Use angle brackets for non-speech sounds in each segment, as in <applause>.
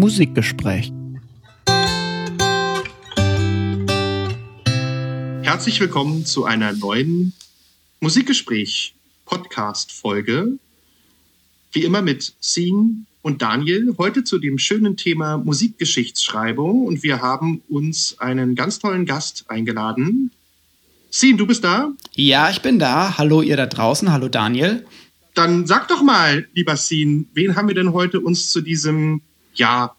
Musikgespräch. Herzlich willkommen zu einer neuen Musikgespräch-Podcast-Folge. Wie immer mit Sien und Daniel. Heute zu dem schönen Thema Musikgeschichtsschreibung. Und wir haben uns einen ganz tollen Gast eingeladen. Sien, du bist da? Ja, ich bin da. Hallo ihr da draußen. Hallo Daniel. Dann sag doch mal, lieber Sien, wen haben wir denn heute uns zu diesem, ja,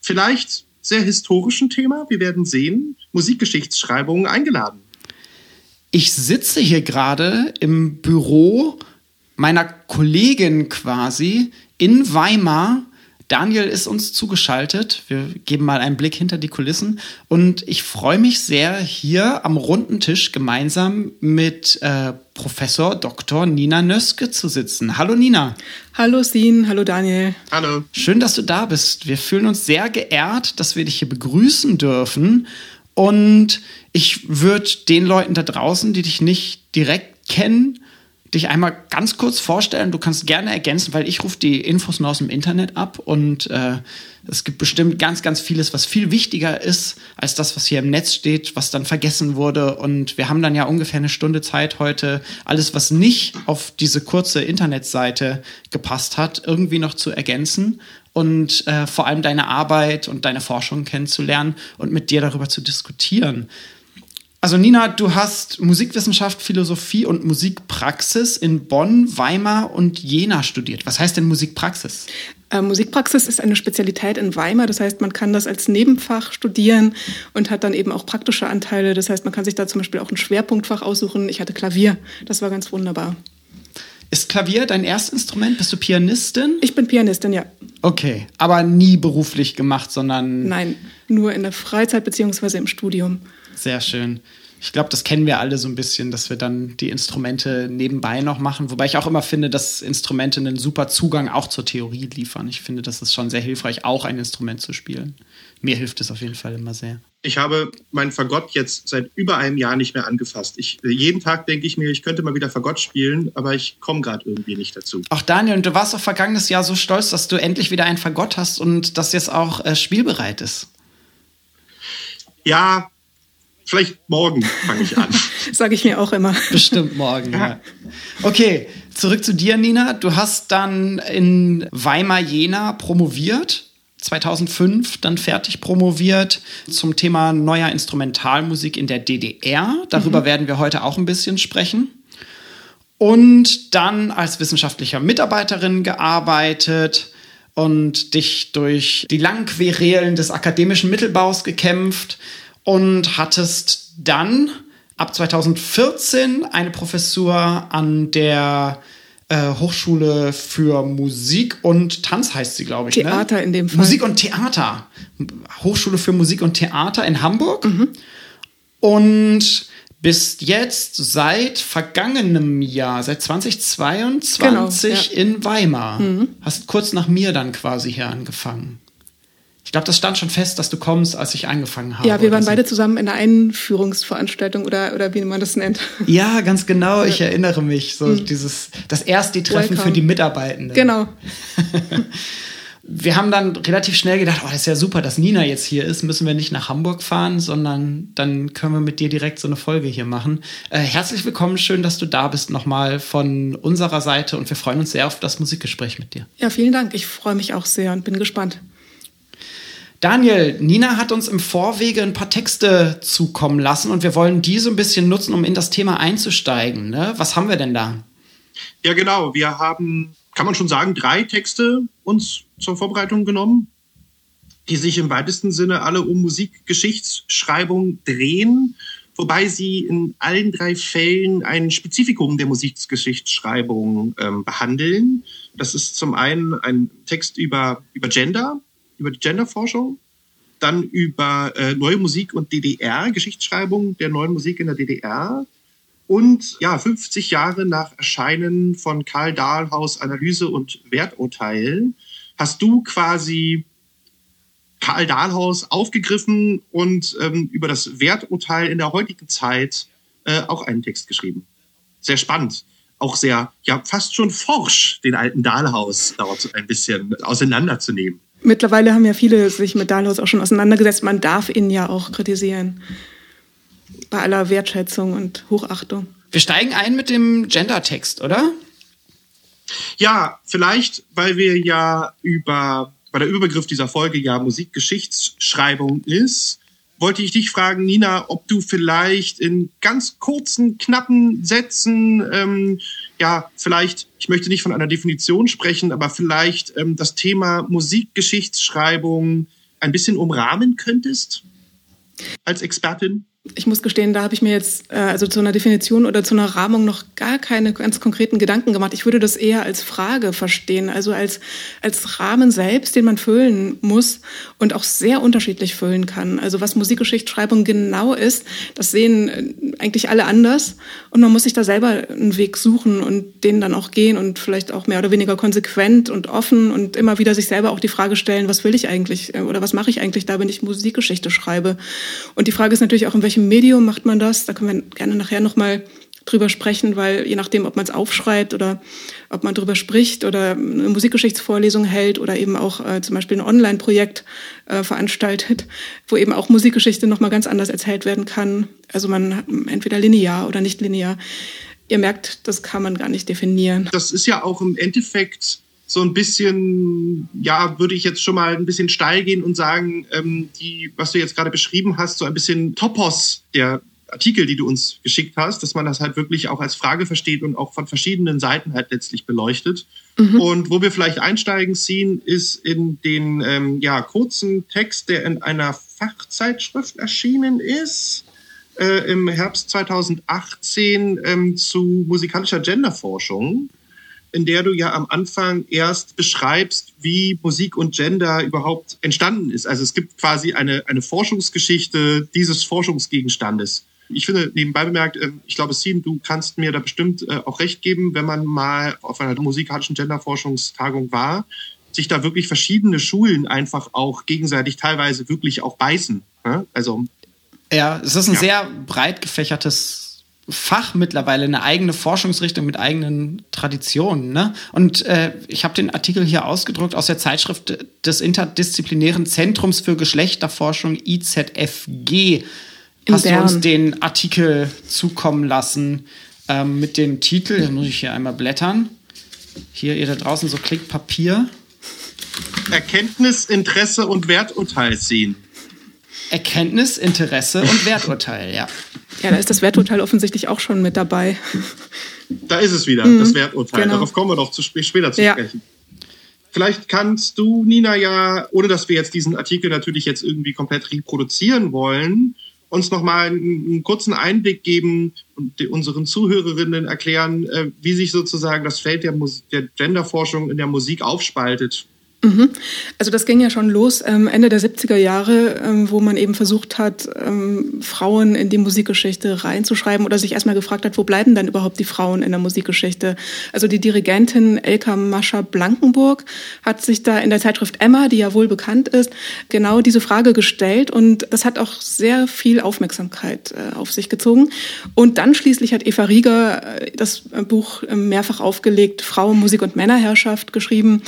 vielleicht sehr historischen Thema, wir werden sehen, Musikgeschichtsschreibung eingeladen? Ich sitze hier gerade im Büro meiner Kollegin quasi in Weimar. Daniel ist uns zugeschaltet. Wir geben mal einen Blick hinter die Kulissen. Und ich freue mich sehr, hier am runden Tisch gemeinsam mit äh, Professor Dr. Nina Nöske zu sitzen. Hallo Nina. Hallo Sin, hallo Daniel. Hallo. Schön, dass du da bist. Wir fühlen uns sehr geehrt, dass wir dich hier begrüßen dürfen. Und ich würde den Leuten da draußen, die dich nicht direkt kennen, dich einmal ganz kurz vorstellen. Du kannst gerne ergänzen, weil ich rufe die Infos nur aus dem Internet ab und äh, es gibt bestimmt ganz, ganz vieles, was viel wichtiger ist als das, was hier im Netz steht, was dann vergessen wurde. Und wir haben dann ja ungefähr eine Stunde Zeit heute, alles, was nicht auf diese kurze Internetseite gepasst hat, irgendwie noch zu ergänzen und äh, vor allem deine Arbeit und deine Forschung kennenzulernen und mit dir darüber zu diskutieren. Also Nina, du hast Musikwissenschaft, Philosophie und Musikpraxis in Bonn, Weimar und Jena studiert. Was heißt denn Musikpraxis? Äh, Musikpraxis ist eine Spezialität in Weimar. Das heißt, man kann das als Nebenfach studieren und hat dann eben auch praktische Anteile. Das heißt, man kann sich da zum Beispiel auch ein Schwerpunktfach aussuchen. Ich hatte Klavier. Das war ganz wunderbar. Ist Klavier dein Erstinstrument? Bist du Pianistin? Ich bin Pianistin, ja. Okay, aber nie beruflich gemacht, sondern. Nein, nur in der Freizeit beziehungsweise im Studium. Sehr schön. Ich glaube, das kennen wir alle so ein bisschen, dass wir dann die Instrumente nebenbei noch machen. Wobei ich auch immer finde, dass Instrumente einen super Zugang auch zur Theorie liefern. Ich finde, das ist schon sehr hilfreich, auch ein Instrument zu spielen. Mir hilft es auf jeden Fall immer sehr. Ich habe meinen Fagott jetzt seit über einem Jahr nicht mehr angefasst. Ich, jeden Tag denke ich mir, ich könnte mal wieder Fagott spielen, aber ich komme gerade irgendwie nicht dazu. Ach Daniel, und du warst auch vergangenes Jahr so stolz, dass du endlich wieder ein Fagott hast und das jetzt auch äh, spielbereit ist. Ja, Vielleicht morgen fange ich an. <laughs> Sage ich mir auch immer. Bestimmt morgen, ja. Okay, zurück zu dir, Nina. Du hast dann in Weimar-Jena promoviert. 2005 dann fertig promoviert zum Thema neuer Instrumentalmusik in der DDR. Darüber mhm. werden wir heute auch ein bisschen sprechen. Und dann als wissenschaftlicher Mitarbeiterin gearbeitet und dich durch die langen Querelen des akademischen Mittelbaus gekämpft und hattest dann ab 2014 eine Professur an der äh, Hochschule für Musik und Tanz heißt sie, glaube ich. Ne? Theater ne? in dem Fall. Musik und Theater. Hochschule für Musik und Theater in Hamburg. Mhm. Und bist jetzt seit vergangenem Jahr, seit 2022 genau, ja. in Weimar. Mhm. Hast kurz nach mir dann quasi hier angefangen. Ich glaube, das stand schon fest, dass du kommst, als ich angefangen habe. Ja, wir waren so. beide zusammen in einer Einführungsveranstaltung oder, oder wie man das nennt. Ja, ganz genau. Ich erinnere mich. So mhm. dieses, das erste Treffen Welcome. für die Mitarbeitenden. Genau. <laughs> wir haben dann relativ schnell gedacht, oh, das ist ja super, dass Nina jetzt hier ist. Müssen wir nicht nach Hamburg fahren, sondern dann können wir mit dir direkt so eine Folge hier machen. Äh, herzlich willkommen, schön, dass du da bist nochmal von unserer Seite und wir freuen uns sehr auf das Musikgespräch mit dir. Ja, vielen Dank. Ich freue mich auch sehr und bin gespannt. Daniel, Nina hat uns im Vorwege ein paar Texte zukommen lassen und wir wollen die so ein bisschen nutzen, um in das Thema einzusteigen. Ne? Was haben wir denn da? Ja, genau. Wir haben, kann man schon sagen, drei Texte uns zur Vorbereitung genommen, die sich im weitesten Sinne alle um Musikgeschichtsschreibung drehen, wobei sie in allen drei Fällen ein Spezifikum der Musikgeschichtsschreibung ähm, behandeln. Das ist zum einen ein Text über, über Gender, über die Genderforschung, dann über äh, neue Musik und DDR, Geschichtsschreibung der neuen Musik in der DDR und ja, 50 Jahre nach Erscheinen von Karl Dahlhaus Analyse und Werturteil hast du quasi Karl Dahlhaus aufgegriffen und ähm, über das Werturteil in der heutigen Zeit äh, auch einen Text geschrieben. Sehr spannend. Auch sehr, ja, fast schon forsch, den alten Dahlhaus dort ein bisschen auseinanderzunehmen. Mittlerweile haben ja viele sich mit Dahlhaus auch schon auseinandergesetzt. Man darf ihn ja auch kritisieren. Bei aller Wertschätzung und Hochachtung. Wir steigen ein mit dem Gender-Text, oder? Ja, vielleicht, weil wir ja über, weil der Überbegriff dieser Folge ja Musikgeschichtsschreibung ist, wollte ich dich fragen, Nina, ob du vielleicht in ganz kurzen, knappen Sätzen, ähm, ja, vielleicht, ich möchte nicht von einer Definition sprechen, aber vielleicht ähm, das Thema Musikgeschichtsschreibung ein bisschen umrahmen könntest als Expertin? Ich muss gestehen, da habe ich mir jetzt äh, also zu einer Definition oder zu einer Rahmung noch gar keine ganz konkreten Gedanken gemacht. Ich würde das eher als Frage verstehen, also als, als Rahmen selbst, den man füllen muss und auch sehr unterschiedlich füllen kann. Also was Musikgeschichtsschreibung genau ist, das sehen äh, eigentlich alle anders und man muss sich da selber einen Weg suchen und den dann auch gehen und vielleicht auch mehr oder weniger konsequent und offen und immer wieder sich selber auch die Frage stellen, was will ich eigentlich äh, oder was mache ich eigentlich da, wenn ich Musikgeschichte schreibe? Und die Frage ist natürlich auch, in welchem Medium macht man das? Da können wir gerne nachher nochmal drüber sprechen, weil je nachdem, ob man es aufschreibt oder ob man drüber spricht oder eine Musikgeschichtsvorlesung hält oder eben auch äh, zum Beispiel ein Online-Projekt äh, veranstaltet, wo eben auch Musikgeschichte nochmal ganz anders erzählt werden kann. Also man entweder linear oder nicht linear. Ihr merkt, das kann man gar nicht definieren. Das ist ja auch im Endeffekt so ein bisschen, ja, würde ich jetzt schon mal ein bisschen steil gehen und sagen, ähm, die, was du jetzt gerade beschrieben hast, so ein bisschen Topos der Artikel, die du uns geschickt hast, dass man das halt wirklich auch als Frage versteht und auch von verschiedenen Seiten halt letztlich beleuchtet. Mhm. Und wo wir vielleicht einsteigen ziehen, ist in den ähm, ja, kurzen Text, der in einer Fachzeitschrift erschienen ist. Äh, im Herbst 2018 ähm, zu musikalischer Genderforschung in der du ja am Anfang erst beschreibst, wie Musik und Gender überhaupt entstanden ist. Also es gibt quasi eine, eine Forschungsgeschichte dieses Forschungsgegenstandes. Ich finde, nebenbei bemerkt, ähm, ich glaube, Sim, du kannst mir da bestimmt äh, auch recht geben, wenn man mal auf einer musikalischen Genderforschungstagung war, sich da wirklich verschiedene Schulen einfach auch gegenseitig teilweise wirklich auch beißen. Also ja, es ist ein ja. sehr breit gefächertes Fach mittlerweile eine eigene Forschungsrichtung mit eigenen Traditionen. Ne? Und äh, ich habe den Artikel hier ausgedruckt aus der Zeitschrift des Interdisziplinären Zentrums für Geschlechterforschung IZFG. In Hast Bern. du uns den Artikel zukommen lassen ähm, mit dem Titel? Den muss ich hier einmal blättern. Hier, ihr da draußen, so klickt Papier. Erkenntnis, Interesse und Werturteil ziehen. Erkenntnis, Interesse und Werturteil, ja. Ja, da ist das Werturteil offensichtlich auch schon mit dabei. Da ist es wieder, mhm, das Werturteil. Genau. Darauf kommen wir doch zu später zu ja. sprechen. Vielleicht kannst du, Nina, ja, ohne dass wir jetzt diesen Artikel natürlich jetzt irgendwie komplett reproduzieren wollen, uns nochmal einen, einen kurzen Einblick geben und unseren Zuhörerinnen erklären, äh, wie sich sozusagen das Feld der, der Genderforschung in der Musik aufspaltet. Mhm. Also das ging ja schon los ähm, Ende der 70er Jahre, ähm, wo man eben versucht hat, ähm, Frauen in die Musikgeschichte reinzuschreiben oder sich erstmal gefragt hat, wo bleiben denn überhaupt die Frauen in der Musikgeschichte? Also die Dirigentin Elka Mascha Blankenburg hat sich da in der Zeitschrift Emma, die ja wohl bekannt ist, genau diese Frage gestellt und das hat auch sehr viel Aufmerksamkeit äh, auf sich gezogen. Und dann schließlich hat Eva Rieger äh, das Buch mehrfach aufgelegt, Frauen, Musik und Männerherrschaft geschrieben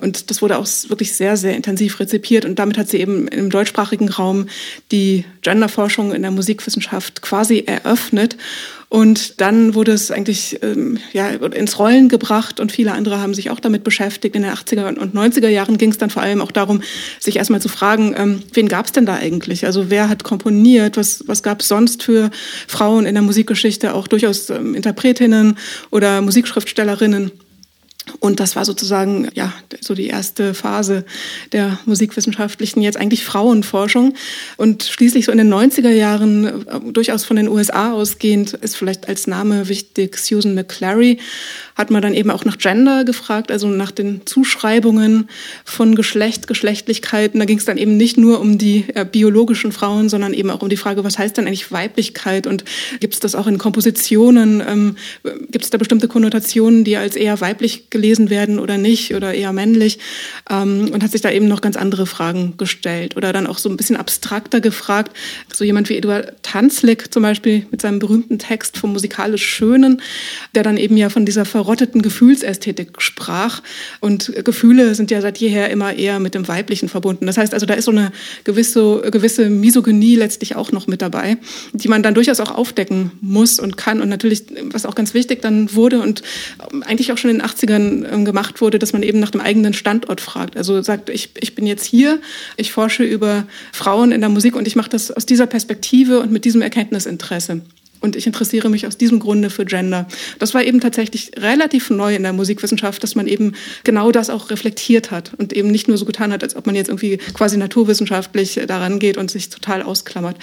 und das wurde wurde auch wirklich sehr, sehr intensiv rezipiert und damit hat sie eben im deutschsprachigen Raum die Genderforschung in der Musikwissenschaft quasi eröffnet. Und dann wurde es eigentlich ähm, ja, ins Rollen gebracht und viele andere haben sich auch damit beschäftigt. In den 80er und 90er Jahren ging es dann vor allem auch darum, sich erstmal zu fragen, ähm, wen gab es denn da eigentlich? Also wer hat komponiert? Was, was gab es sonst für Frauen in der Musikgeschichte? Auch durchaus ähm, Interpretinnen oder Musikschriftstellerinnen. Und das war sozusagen ja so die erste Phase der musikwissenschaftlichen, jetzt eigentlich Frauenforschung. Und schließlich so in den 90er Jahren, äh, durchaus von den USA ausgehend, ist vielleicht als Name wichtig Susan McClary, hat man dann eben auch nach Gender gefragt, also nach den Zuschreibungen von Geschlecht, Geschlechtlichkeiten. Da ging es dann eben nicht nur um die äh, biologischen Frauen, sondern eben auch um die Frage, was heißt denn eigentlich Weiblichkeit und gibt es das auch in Kompositionen? Ähm, gibt es da bestimmte Konnotationen, die als eher weiblich gelesen werden oder nicht oder eher männlich ähm, und hat sich da eben noch ganz andere Fragen gestellt oder dann auch so ein bisschen abstrakter gefragt. So jemand wie Eduard Tanzlik zum Beispiel mit seinem berühmten Text vom musikalisch Schönen, der dann eben ja von dieser verrotteten Gefühlsästhetik sprach und Gefühle sind ja seit jeher immer eher mit dem Weiblichen verbunden. Das heißt also, da ist so eine gewisse, gewisse Misogynie letztlich auch noch mit dabei, die man dann durchaus auch aufdecken muss und kann und natürlich, was auch ganz wichtig dann wurde und eigentlich auch schon in den 80ern ähm, gemacht wurde, dass man eben nach dem eigenen Standort fragt. Also sagt, ich, ich bin jetzt hier, ich forsche über Frauen in der Musik und ich mache das aus dieser Perspektive und mit diesem Erkenntnisinteresse. Und ich interessiere mich aus diesem Grunde für Gender. Das war eben tatsächlich relativ neu in der Musikwissenschaft, dass man eben genau das auch reflektiert hat und eben nicht nur so getan hat, als ob man jetzt irgendwie quasi naturwissenschaftlich daran geht und sich total ausklammert.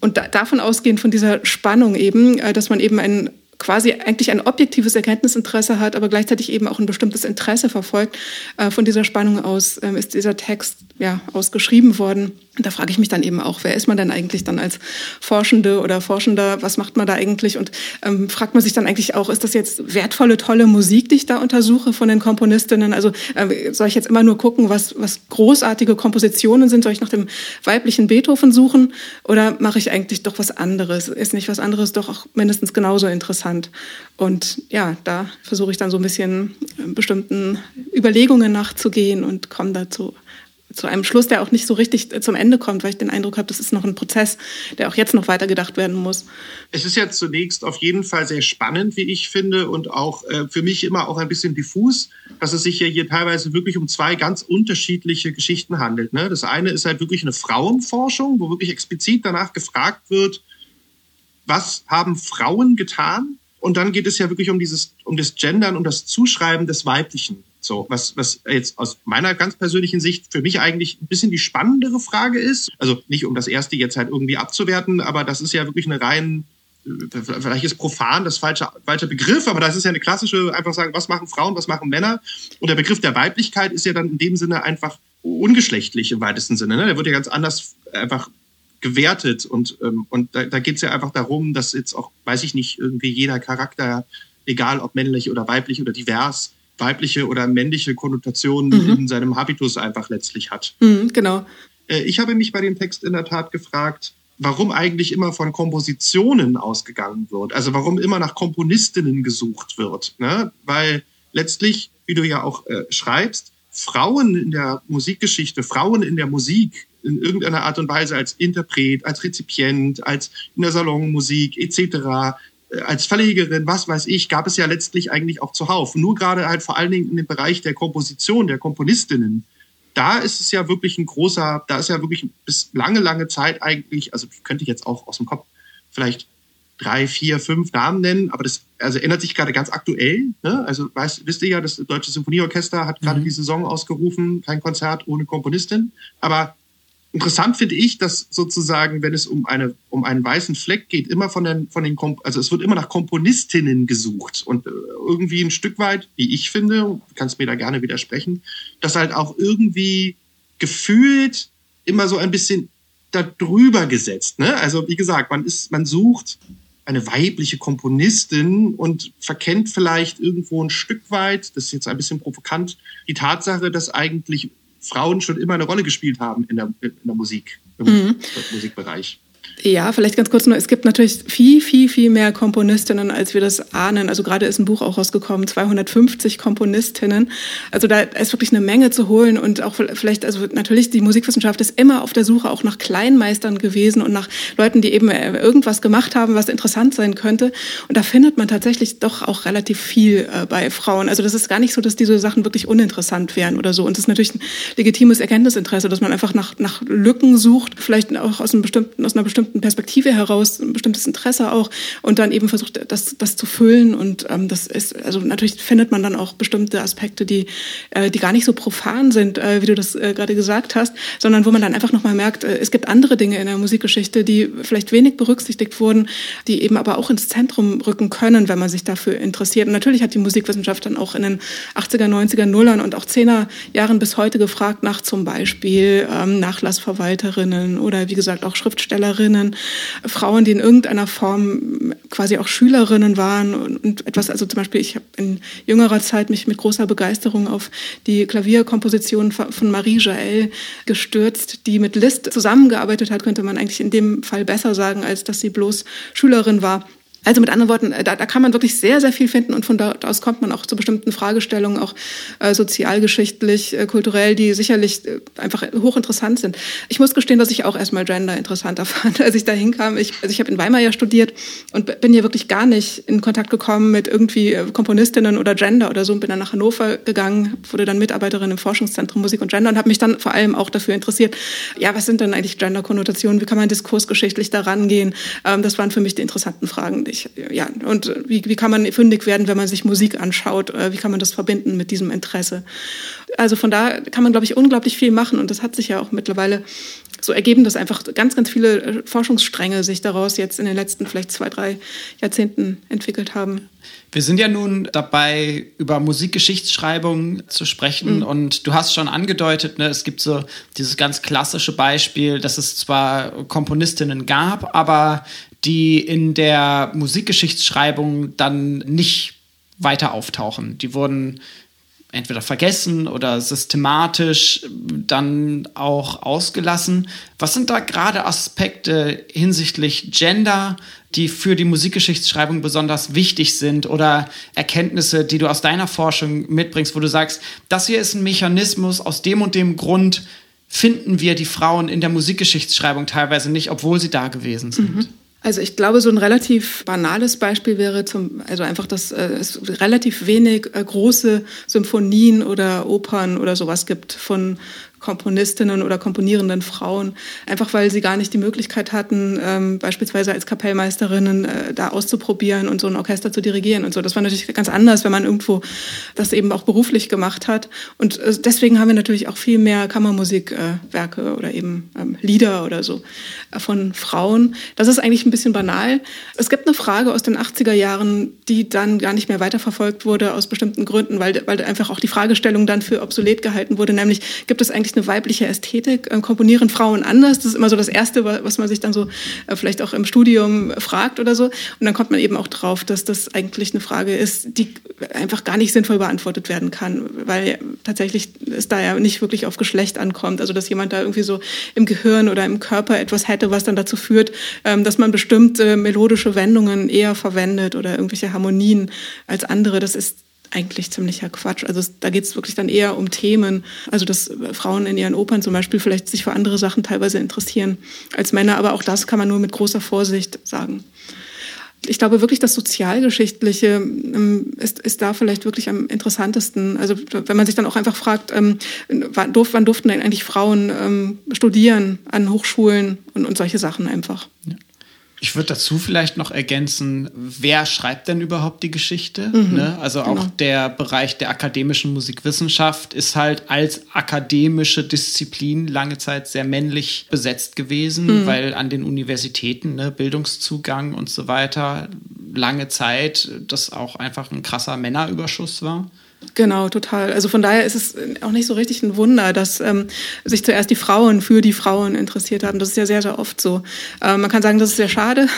Und da, davon ausgehend von dieser Spannung eben, äh, dass man eben ein quasi eigentlich ein objektives Erkenntnisinteresse hat, aber gleichzeitig eben auch ein bestimmtes Interesse verfolgt. Äh, von dieser Spannung aus ähm, ist dieser Text ja ausgeschrieben worden. Da frage ich mich dann eben auch, wer ist man denn eigentlich dann als Forschende oder Forschender? Was macht man da eigentlich? Und ähm, fragt man sich dann eigentlich auch, ist das jetzt wertvolle, tolle Musik, die ich da untersuche von den Komponistinnen? Also äh, soll ich jetzt immer nur gucken, was, was großartige Kompositionen sind? Soll ich nach dem weiblichen Beethoven suchen? Oder mache ich eigentlich doch was anderes? Ist nicht was anderes doch auch mindestens genauso interessant? Und ja, da versuche ich dann so ein bisschen äh, bestimmten Überlegungen nachzugehen und komme dazu zu einem Schluss, der auch nicht so richtig äh, zum Ende kommt, weil ich den Eindruck habe, das ist noch ein Prozess, der auch jetzt noch weitergedacht werden muss. Es ist ja zunächst auf jeden Fall sehr spannend, wie ich finde, und auch äh, für mich immer auch ein bisschen diffus, dass es sich ja hier teilweise wirklich um zwei ganz unterschiedliche Geschichten handelt. Ne? Das eine ist halt wirklich eine Frauenforschung, wo wirklich explizit danach gefragt wird, was haben Frauen getan? Und dann geht es ja wirklich um dieses, um das Gendern, um das Zuschreiben des Weiblichen. So, was, was jetzt aus meiner ganz persönlichen Sicht für mich eigentlich ein bisschen die spannendere Frage ist. Also nicht um das erste jetzt halt irgendwie abzuwerten, aber das ist ja wirklich eine rein, äh, vielleicht ist profan das falsche, falsche Begriff, aber das ist ja eine klassische, einfach sagen, was machen Frauen, was machen Männer? Und der Begriff der Weiblichkeit ist ja dann in dem Sinne einfach ungeschlechtlich im weitesten Sinne. Ne? Der wird ja ganz anders einfach gewertet und, ähm, und da, da geht es ja einfach darum, dass jetzt auch, weiß ich nicht, irgendwie jeder Charakter, egal ob männlich oder weiblich oder divers, weibliche oder männliche Konnotationen mhm. in seinem Habitus einfach letztlich hat. Mhm, genau. Äh, ich habe mich bei dem Text in der Tat gefragt, warum eigentlich immer von Kompositionen ausgegangen wird. Also warum immer nach Komponistinnen gesucht wird. Ne? Weil letztlich, wie du ja auch äh, schreibst, Frauen in der Musikgeschichte, Frauen in der Musik in irgendeiner Art und Weise als Interpret, als Rezipient, als in der Salonmusik etc als Verlegerin, was weiß ich, gab es ja letztlich eigentlich auch zuhauf. Nur gerade halt vor allen Dingen in dem Bereich der Komposition, der Komponistinnen, da ist es ja wirklich ein großer, da ist ja wirklich bis lange, lange Zeit eigentlich, also könnte ich jetzt auch aus dem Kopf vielleicht drei, vier, fünf Namen nennen, aber das also ändert sich gerade ganz aktuell. Ne? Also weißt, wisst ihr ja, das Deutsche Symphonieorchester hat gerade mhm. die Saison ausgerufen, kein Konzert ohne Komponistin. Aber Interessant finde ich, dass sozusagen, wenn es um eine um einen weißen Fleck geht, immer von den von den also es wird immer nach Komponistinnen gesucht und äh, irgendwie ein Stück weit, wie ich finde, du kannst mir da gerne widersprechen, dass halt auch irgendwie gefühlt immer so ein bisschen darüber gesetzt. Ne? Also wie gesagt, man ist man sucht eine weibliche Komponistin und verkennt vielleicht irgendwo ein Stück weit, das ist jetzt ein bisschen provokant, die Tatsache, dass eigentlich Frauen schon immer eine Rolle gespielt haben in der, in der Musik, im mhm. Musikbereich. Ja, vielleicht ganz kurz nur. Es gibt natürlich viel, viel, viel mehr Komponistinnen, als wir das ahnen. Also gerade ist ein Buch auch rausgekommen, 250 Komponistinnen. Also da ist wirklich eine Menge zu holen und auch vielleicht, also natürlich die Musikwissenschaft ist immer auf der Suche auch nach Kleinmeistern gewesen und nach Leuten, die eben äh, irgendwas gemacht haben, was interessant sein könnte. Und da findet man tatsächlich doch auch relativ viel äh, bei Frauen. Also das ist gar nicht so, dass diese Sachen wirklich uninteressant wären oder so. Und das ist natürlich ein legitimes Erkenntnisinteresse, dass man einfach nach, nach Lücken sucht, vielleicht auch aus, einem bestimmten, aus einer bestimmten bestimmten Perspektive heraus, ein bestimmtes Interesse auch und dann eben versucht, das, das zu füllen. Und ähm, das ist, also natürlich findet man dann auch bestimmte Aspekte, die, äh, die gar nicht so profan sind, äh, wie du das äh, gerade gesagt hast, sondern wo man dann einfach nochmal merkt, äh, es gibt andere Dinge in der Musikgeschichte, die vielleicht wenig berücksichtigt wurden, die eben aber auch ins Zentrum rücken können, wenn man sich dafür interessiert. Und natürlich hat die Musikwissenschaft dann auch in den 80er, 90er, Nullern und auch 10er Jahren bis heute gefragt nach zum Beispiel ähm, Nachlassverwalterinnen oder wie gesagt auch Schriftstellerinnen Musikerinnen, Frauen, die in irgendeiner Form quasi auch Schülerinnen waren und, und etwas, also zum Beispiel, ich habe in jüngerer Zeit mich mit großer Begeisterung auf die Klavierkomposition von Marie Jael gestürzt, die mit Liszt zusammengearbeitet hat, könnte man eigentlich in dem Fall besser sagen, als dass sie bloß Schülerin war. Also mit anderen Worten, da, da kann man wirklich sehr, sehr viel finden und von dort aus kommt man auch zu bestimmten Fragestellungen, auch äh, sozialgeschichtlich, äh, kulturell, die sicherlich äh, einfach hochinteressant sind. Ich muss gestehen, dass ich auch erstmal Gender interessanter <laughs> fand, als ich da hinkam. Ich, also ich habe in Weimar ja studiert und bin hier wirklich gar nicht in Kontakt gekommen mit irgendwie äh, Komponistinnen oder Gender oder so und bin dann nach Hannover gegangen, wurde dann Mitarbeiterin im Forschungszentrum Musik und Gender und habe mich dann vor allem auch dafür interessiert, ja, was sind denn eigentlich Gender-Konnotationen, wie kann man diskursgeschichtlich da rangehen? Ähm, das waren für mich die interessanten Fragen ich, ja, und wie, wie kann man fündig werden, wenn man sich Musik anschaut? Äh, wie kann man das verbinden mit diesem Interesse? Also von da kann man, glaube ich, unglaublich viel machen und das hat sich ja auch mittlerweile so ergeben, dass einfach ganz, ganz viele äh, Forschungsstränge sich daraus jetzt in den letzten vielleicht zwei, drei Jahrzehnten entwickelt haben. Wir sind ja nun dabei, über Musikgeschichtsschreibung zu sprechen. Mhm. Und du hast schon angedeutet, ne, es gibt so dieses ganz klassische Beispiel, dass es zwar Komponistinnen gab, aber die in der Musikgeschichtsschreibung dann nicht weiter auftauchen. Die wurden entweder vergessen oder systematisch dann auch ausgelassen. Was sind da gerade Aspekte hinsichtlich Gender, die für die Musikgeschichtsschreibung besonders wichtig sind oder Erkenntnisse, die du aus deiner Forschung mitbringst, wo du sagst, das hier ist ein Mechanismus, aus dem und dem Grund finden wir die Frauen in der Musikgeschichtsschreibung teilweise nicht, obwohl sie da gewesen sind. Mhm. Also ich glaube, so ein relativ banales Beispiel wäre zum, also einfach, dass äh, es relativ wenig äh, große Symphonien oder Opern oder sowas gibt von Komponistinnen oder komponierenden Frauen, einfach weil sie gar nicht die Möglichkeit hatten, ähm, beispielsweise als Kapellmeisterinnen äh, da auszuprobieren und so ein Orchester zu dirigieren und so. Das war natürlich ganz anders, wenn man irgendwo das eben auch beruflich gemacht hat. Und äh, deswegen haben wir natürlich auch viel mehr Kammermusikwerke äh, oder eben ähm, Lieder oder so äh, von Frauen. Das ist eigentlich ein bisschen banal. Es gibt eine Frage aus den 80er Jahren, die dann gar nicht mehr weiterverfolgt wurde aus bestimmten Gründen, weil, weil einfach auch die Fragestellung dann für obsolet gehalten wurde, nämlich gibt es eigentlich eine weibliche Ästhetik? Äh, komponieren Frauen anders? Das ist immer so das Erste, was man sich dann so äh, vielleicht auch im Studium fragt oder so. Und dann kommt man eben auch drauf, dass das eigentlich eine Frage ist, die einfach gar nicht sinnvoll beantwortet werden kann, weil tatsächlich es da ja nicht wirklich auf Geschlecht ankommt. Also dass jemand da irgendwie so im Gehirn oder im Körper etwas hätte, was dann dazu führt, ähm, dass man bestimmte melodische Wendungen eher verwendet oder irgendwelche Harmonien als andere. Das ist eigentlich ziemlicher Quatsch. Also da geht es wirklich dann eher um Themen, also dass Frauen in ihren Opern zum Beispiel vielleicht sich für andere Sachen teilweise interessieren als Männer, aber auch das kann man nur mit großer Vorsicht sagen. Ich glaube wirklich, das Sozialgeschichtliche ähm, ist, ist da vielleicht wirklich am interessantesten. Also wenn man sich dann auch einfach fragt, ähm, wann, durften denn eigentlich Frauen ähm, studieren an Hochschulen und, und solche Sachen einfach. Ja. Ich würde dazu vielleicht noch ergänzen, wer schreibt denn überhaupt die Geschichte? Mhm, ne? Also auch genau. der Bereich der akademischen Musikwissenschaft ist halt als akademische Disziplin lange Zeit sehr männlich besetzt gewesen, mhm. weil an den Universitäten ne, Bildungszugang und so weiter lange Zeit das auch einfach ein krasser Männerüberschuss war. Genau, total. Also von daher ist es auch nicht so richtig ein Wunder, dass ähm, sich zuerst die Frauen für die Frauen interessiert haben. Das ist ja sehr, sehr oft so. Ähm, man kann sagen, das ist sehr schade.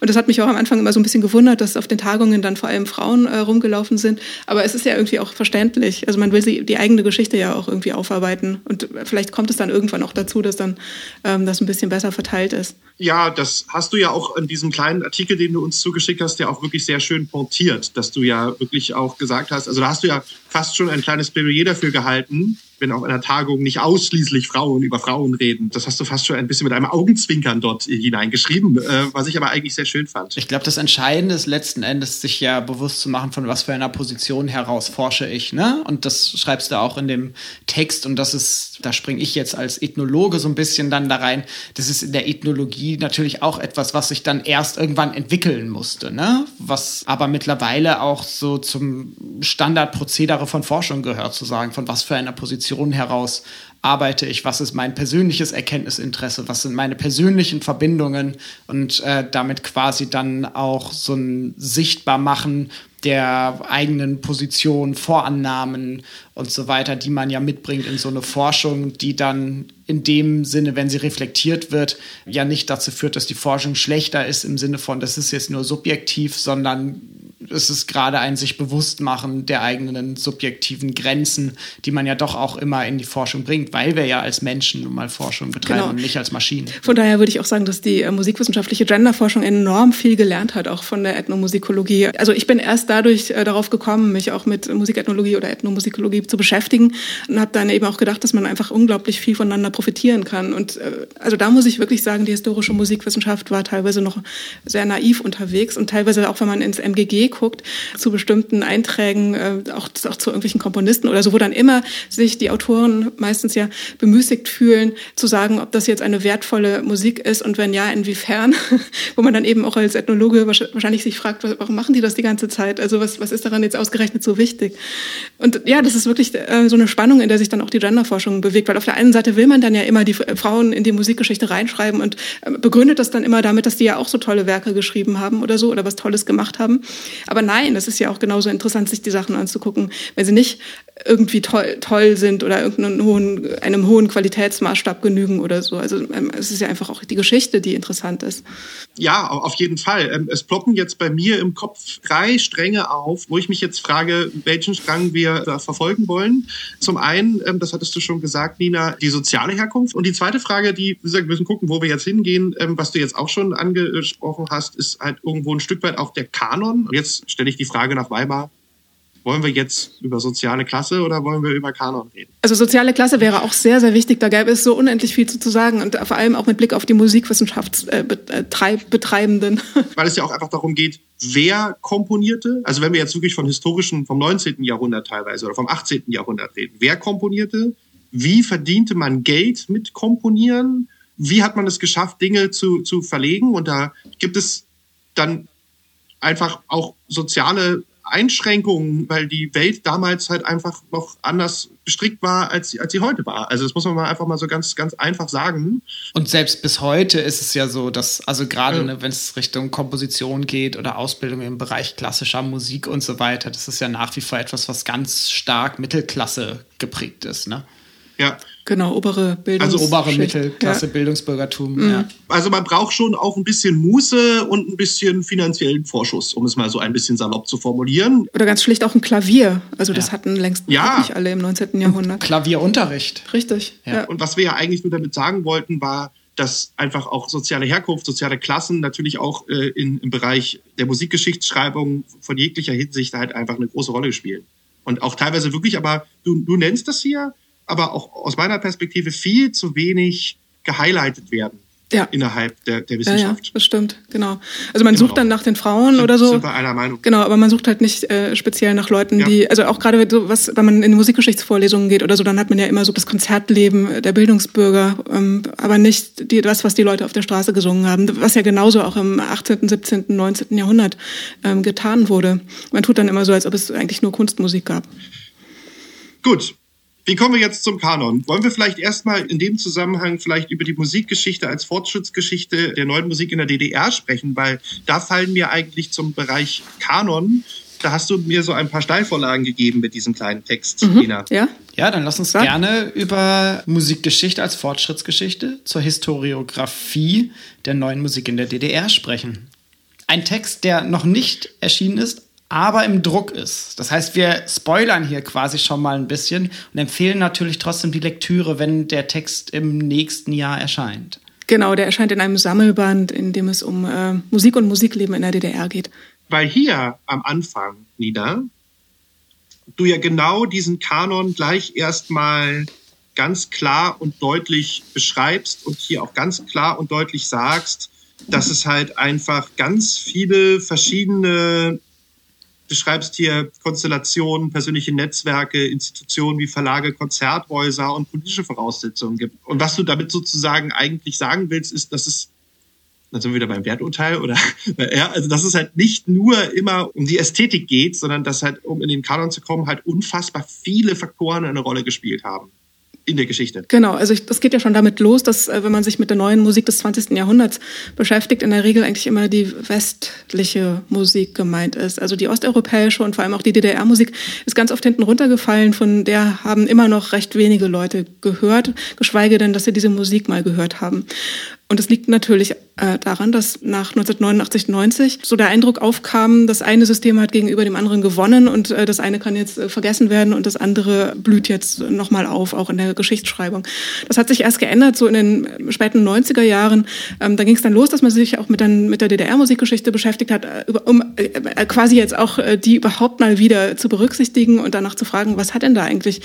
Und das hat mich auch am Anfang immer so ein bisschen gewundert, dass auf den Tagungen dann vor allem Frauen äh, rumgelaufen sind. Aber es ist ja irgendwie auch verständlich. Also man will sie, die eigene Geschichte ja auch irgendwie aufarbeiten. Und vielleicht kommt es dann irgendwann auch dazu, dass dann ähm, das ein bisschen besser verteilt ist. Ja, das hast du ja auch in diesem kleinen Artikel, den du uns zugeschickt hast, ja auch wirklich sehr schön pontiert, dass du ja wirklich auch gesagt hast, also da hast du ja fast schon ein kleines Plädoyer dafür gehalten, wenn auf einer Tagung nicht ausschließlich Frauen über Frauen reden. Das hast du fast schon ein bisschen mit einem Augenzwinkern dort hineingeschrieben, äh, was ich aber eigentlich sehr schön fand. Ich glaube, das Entscheidende ist letzten Endes, sich ja bewusst zu machen, von was für einer Position heraus forsche ich. Ne? Und das schreibst du auch in dem Text. Und das ist, da springe ich jetzt als Ethnologe so ein bisschen dann da rein. Das ist in der Ethnologie natürlich auch etwas, was sich dann erst irgendwann entwickeln musste. Ne? Was aber mittlerweile auch so zum Standardprozedere von Forschung gehört, zu sagen, von was für einer Position Position heraus arbeite ich, was ist mein persönliches Erkenntnisinteresse, was sind meine persönlichen Verbindungen und äh, damit quasi dann auch so ein Sichtbarmachen der eigenen Position, Vorannahmen und so weiter, die man ja mitbringt in so eine Forschung, die dann in dem Sinne, wenn sie reflektiert wird, ja nicht dazu führt, dass die Forschung schlechter ist im Sinne von, das ist jetzt nur subjektiv, sondern es ist gerade ein sich bewusst machen der eigenen subjektiven Grenzen, die man ja doch auch immer in die Forschung bringt, weil wir ja als Menschen nun mal Forschung betreiben genau. und nicht als Maschinen. Von daher würde ich auch sagen, dass die äh, musikwissenschaftliche Genderforschung enorm viel gelernt hat, auch von der Ethnomusikologie. Also ich bin erst dadurch äh, darauf gekommen, mich auch mit Musikethnologie oder Ethnomusikologie zu beschäftigen und habe dann eben auch gedacht, dass man einfach unglaublich viel voneinander profitieren kann. Und äh, also da muss ich wirklich sagen, die historische Musikwissenschaft war teilweise noch sehr naiv unterwegs und teilweise auch, wenn man ins MGG guckt, zu bestimmten Einträgen, äh, auch, auch zu irgendwelchen Komponisten oder so, wo dann immer sich die Autoren meistens ja bemüßigt fühlen, zu sagen, ob das jetzt eine wertvolle Musik ist und wenn ja, inwiefern, <laughs> wo man dann eben auch als Ethnologe wahrscheinlich sich fragt, warum machen die das die ganze Zeit? Also was, was ist daran jetzt ausgerechnet so wichtig? Und ja, das ist wirklich äh, so eine Spannung, in der sich dann auch die Genderforschung bewegt, weil auf der einen Seite will man dann ja immer die Frauen in die Musikgeschichte reinschreiben und äh, begründet das dann immer damit, dass die ja auch so tolle Werke geschrieben haben oder so oder was Tolles gemacht haben. Aber nein, das ist ja auch genauso interessant, sich die Sachen anzugucken, wenn sie nicht irgendwie toll, toll sind oder irgendeinem hohen, einem hohen Qualitätsmaßstab genügen oder so. Also ähm, es ist ja einfach auch die Geschichte, die interessant ist. Ja, auf jeden Fall. Ähm, es ploppen jetzt bei mir im Kopf drei Stränge auf, wo ich mich jetzt frage, welchen Strang wir verfolgen wollen. Zum einen, ähm, das hattest du schon gesagt, Nina, die soziale Herkunft. Und die zweite Frage, die, wir müssen gucken, wo wir jetzt hingehen, was du jetzt auch schon angesprochen hast, ist halt irgendwo ein Stück weit auch der Kanon. Und jetzt stelle ich die Frage nach Weimar wollen wir jetzt über soziale Klasse oder wollen wir über Kanon reden? Also soziale Klasse wäre auch sehr, sehr wichtig. Da gäbe es so unendlich viel zu, sagen und vor allem auch mit Blick auf die Musikwissenschaftsbetreibenden. Äh, äh, <laughs> Weil es ja auch einfach darum geht, wer komponierte, also wenn wir jetzt wirklich von historischen, vom 19. Jahrhundert teilweise oder vom 18. Jahrhundert reden, wer komponierte, wie verdiente man Geld mit Komponieren, wie hat man es geschafft, Dinge zu, zu verlegen und da gibt es dann einfach auch soziale Einschränkungen, weil die Welt damals halt einfach noch anders gestrickt war, als, als sie heute war. Also das muss man mal einfach mal so ganz, ganz einfach sagen. Und selbst bis heute ist es ja so, dass, also gerade ja. ne, wenn es Richtung Komposition geht oder Ausbildung im Bereich klassischer Musik und so weiter, das ist ja nach wie vor etwas, was ganz stark Mittelklasse geprägt ist, ne? Ja. Genau, obere Bildungs Also obere Mittelklasse ja. Bildungsbürgertum. Mhm. Ja. Also man braucht schon auch ein bisschen Muße und ein bisschen finanziellen Vorschuss, um es mal so ein bisschen salopp zu formulieren. Oder ganz schlicht auch ein Klavier. Also das ja. hatten längst ja. nicht alle im 19. Jahrhundert. Klavierunterricht. Richtig. Ja. Und was wir ja eigentlich nur damit sagen wollten, war, dass einfach auch soziale Herkunft, soziale Klassen natürlich auch äh, in, im Bereich der Musikgeschichtsschreibung von jeglicher Hinsicht halt einfach eine große Rolle spielen. Und auch teilweise wirklich, aber du, du nennst das hier, aber auch aus meiner Perspektive viel zu wenig gehighlightet werden. Ja. innerhalb der, der Wissenschaft. Ja, ja, das stimmt, genau. Also man Immer sucht dann nach den Frauen sind, oder so. Sind wir einer Meinung. Genau, aber man sucht halt nicht äh, speziell nach Leuten, ja. die, also auch gerade so was, wenn man in Musikgeschichtsvorlesungen geht oder so, dann hat man ja immer so das Konzertleben der Bildungsbürger, ähm, aber nicht die, das, was die Leute auf der Straße gesungen haben, was ja genauso auch im 18., 17., 19. Jahrhundert ähm, getan wurde. Man tut dann immer so, als ob es eigentlich nur Kunstmusik gab. Gut, wie kommen wir jetzt zum Kanon? Wollen wir vielleicht erstmal in dem Zusammenhang vielleicht über die Musikgeschichte als Fortschrittsgeschichte der neuen Musik in der DDR sprechen, weil da fallen mir eigentlich zum Bereich Kanon da hast du mir so ein paar Steilvorlagen gegeben mit diesem kleinen Text, mhm, Lena. Ja? ja, dann lass uns Sag. gerne über Musikgeschichte als Fortschrittsgeschichte zur Historiografie der neuen Musik in der DDR sprechen. Ein Text, der noch nicht erschienen ist, aber im Druck ist. Das heißt, wir spoilern hier quasi schon mal ein bisschen und empfehlen natürlich trotzdem die Lektüre, wenn der Text im nächsten Jahr erscheint. Genau, der erscheint in einem Sammelband, in dem es um äh, Musik und Musikleben in der DDR geht. Weil hier am Anfang, Nina, du ja genau diesen Kanon gleich erstmal ganz klar und deutlich beschreibst und hier auch ganz klar und deutlich sagst, dass es halt einfach ganz viele verschiedene Du schreibst hier Konstellationen, persönliche Netzwerke, Institutionen wie Verlage, Konzerthäuser und politische Voraussetzungen gibt. Und was du damit sozusagen eigentlich sagen willst, ist, dass es dann sind wir wieder beim Werturteil oder <laughs> ja, also dass es halt nicht nur immer um die Ästhetik geht, sondern dass halt, um in den Kanon zu kommen, halt unfassbar viele Faktoren eine Rolle gespielt haben. In der Geschichte. Genau, also ich, das geht ja schon damit los, dass äh, wenn man sich mit der neuen Musik des 20. Jahrhunderts beschäftigt, in der Regel eigentlich immer die westliche Musik gemeint ist. Also die osteuropäische und vor allem auch die DDR-Musik ist ganz oft hinten runtergefallen, von der haben immer noch recht wenige Leute gehört, geschweige denn, dass sie diese Musik mal gehört haben. Und es liegt natürlich äh, daran, dass nach 1989, 90 so der Eindruck aufkam, das eine System hat gegenüber dem anderen gewonnen und äh, das eine kann jetzt äh, vergessen werden und das andere blüht jetzt nochmal auf, auch in der Geschichtsschreibung. Das hat sich erst geändert, so in den späten 90er Jahren. Ähm, da ging es dann los, dass man sich auch mit, dann, mit der DDR-Musikgeschichte beschäftigt hat, äh, um äh, äh, quasi jetzt auch äh, die überhaupt mal wieder zu berücksichtigen und danach zu fragen, was hat denn da eigentlich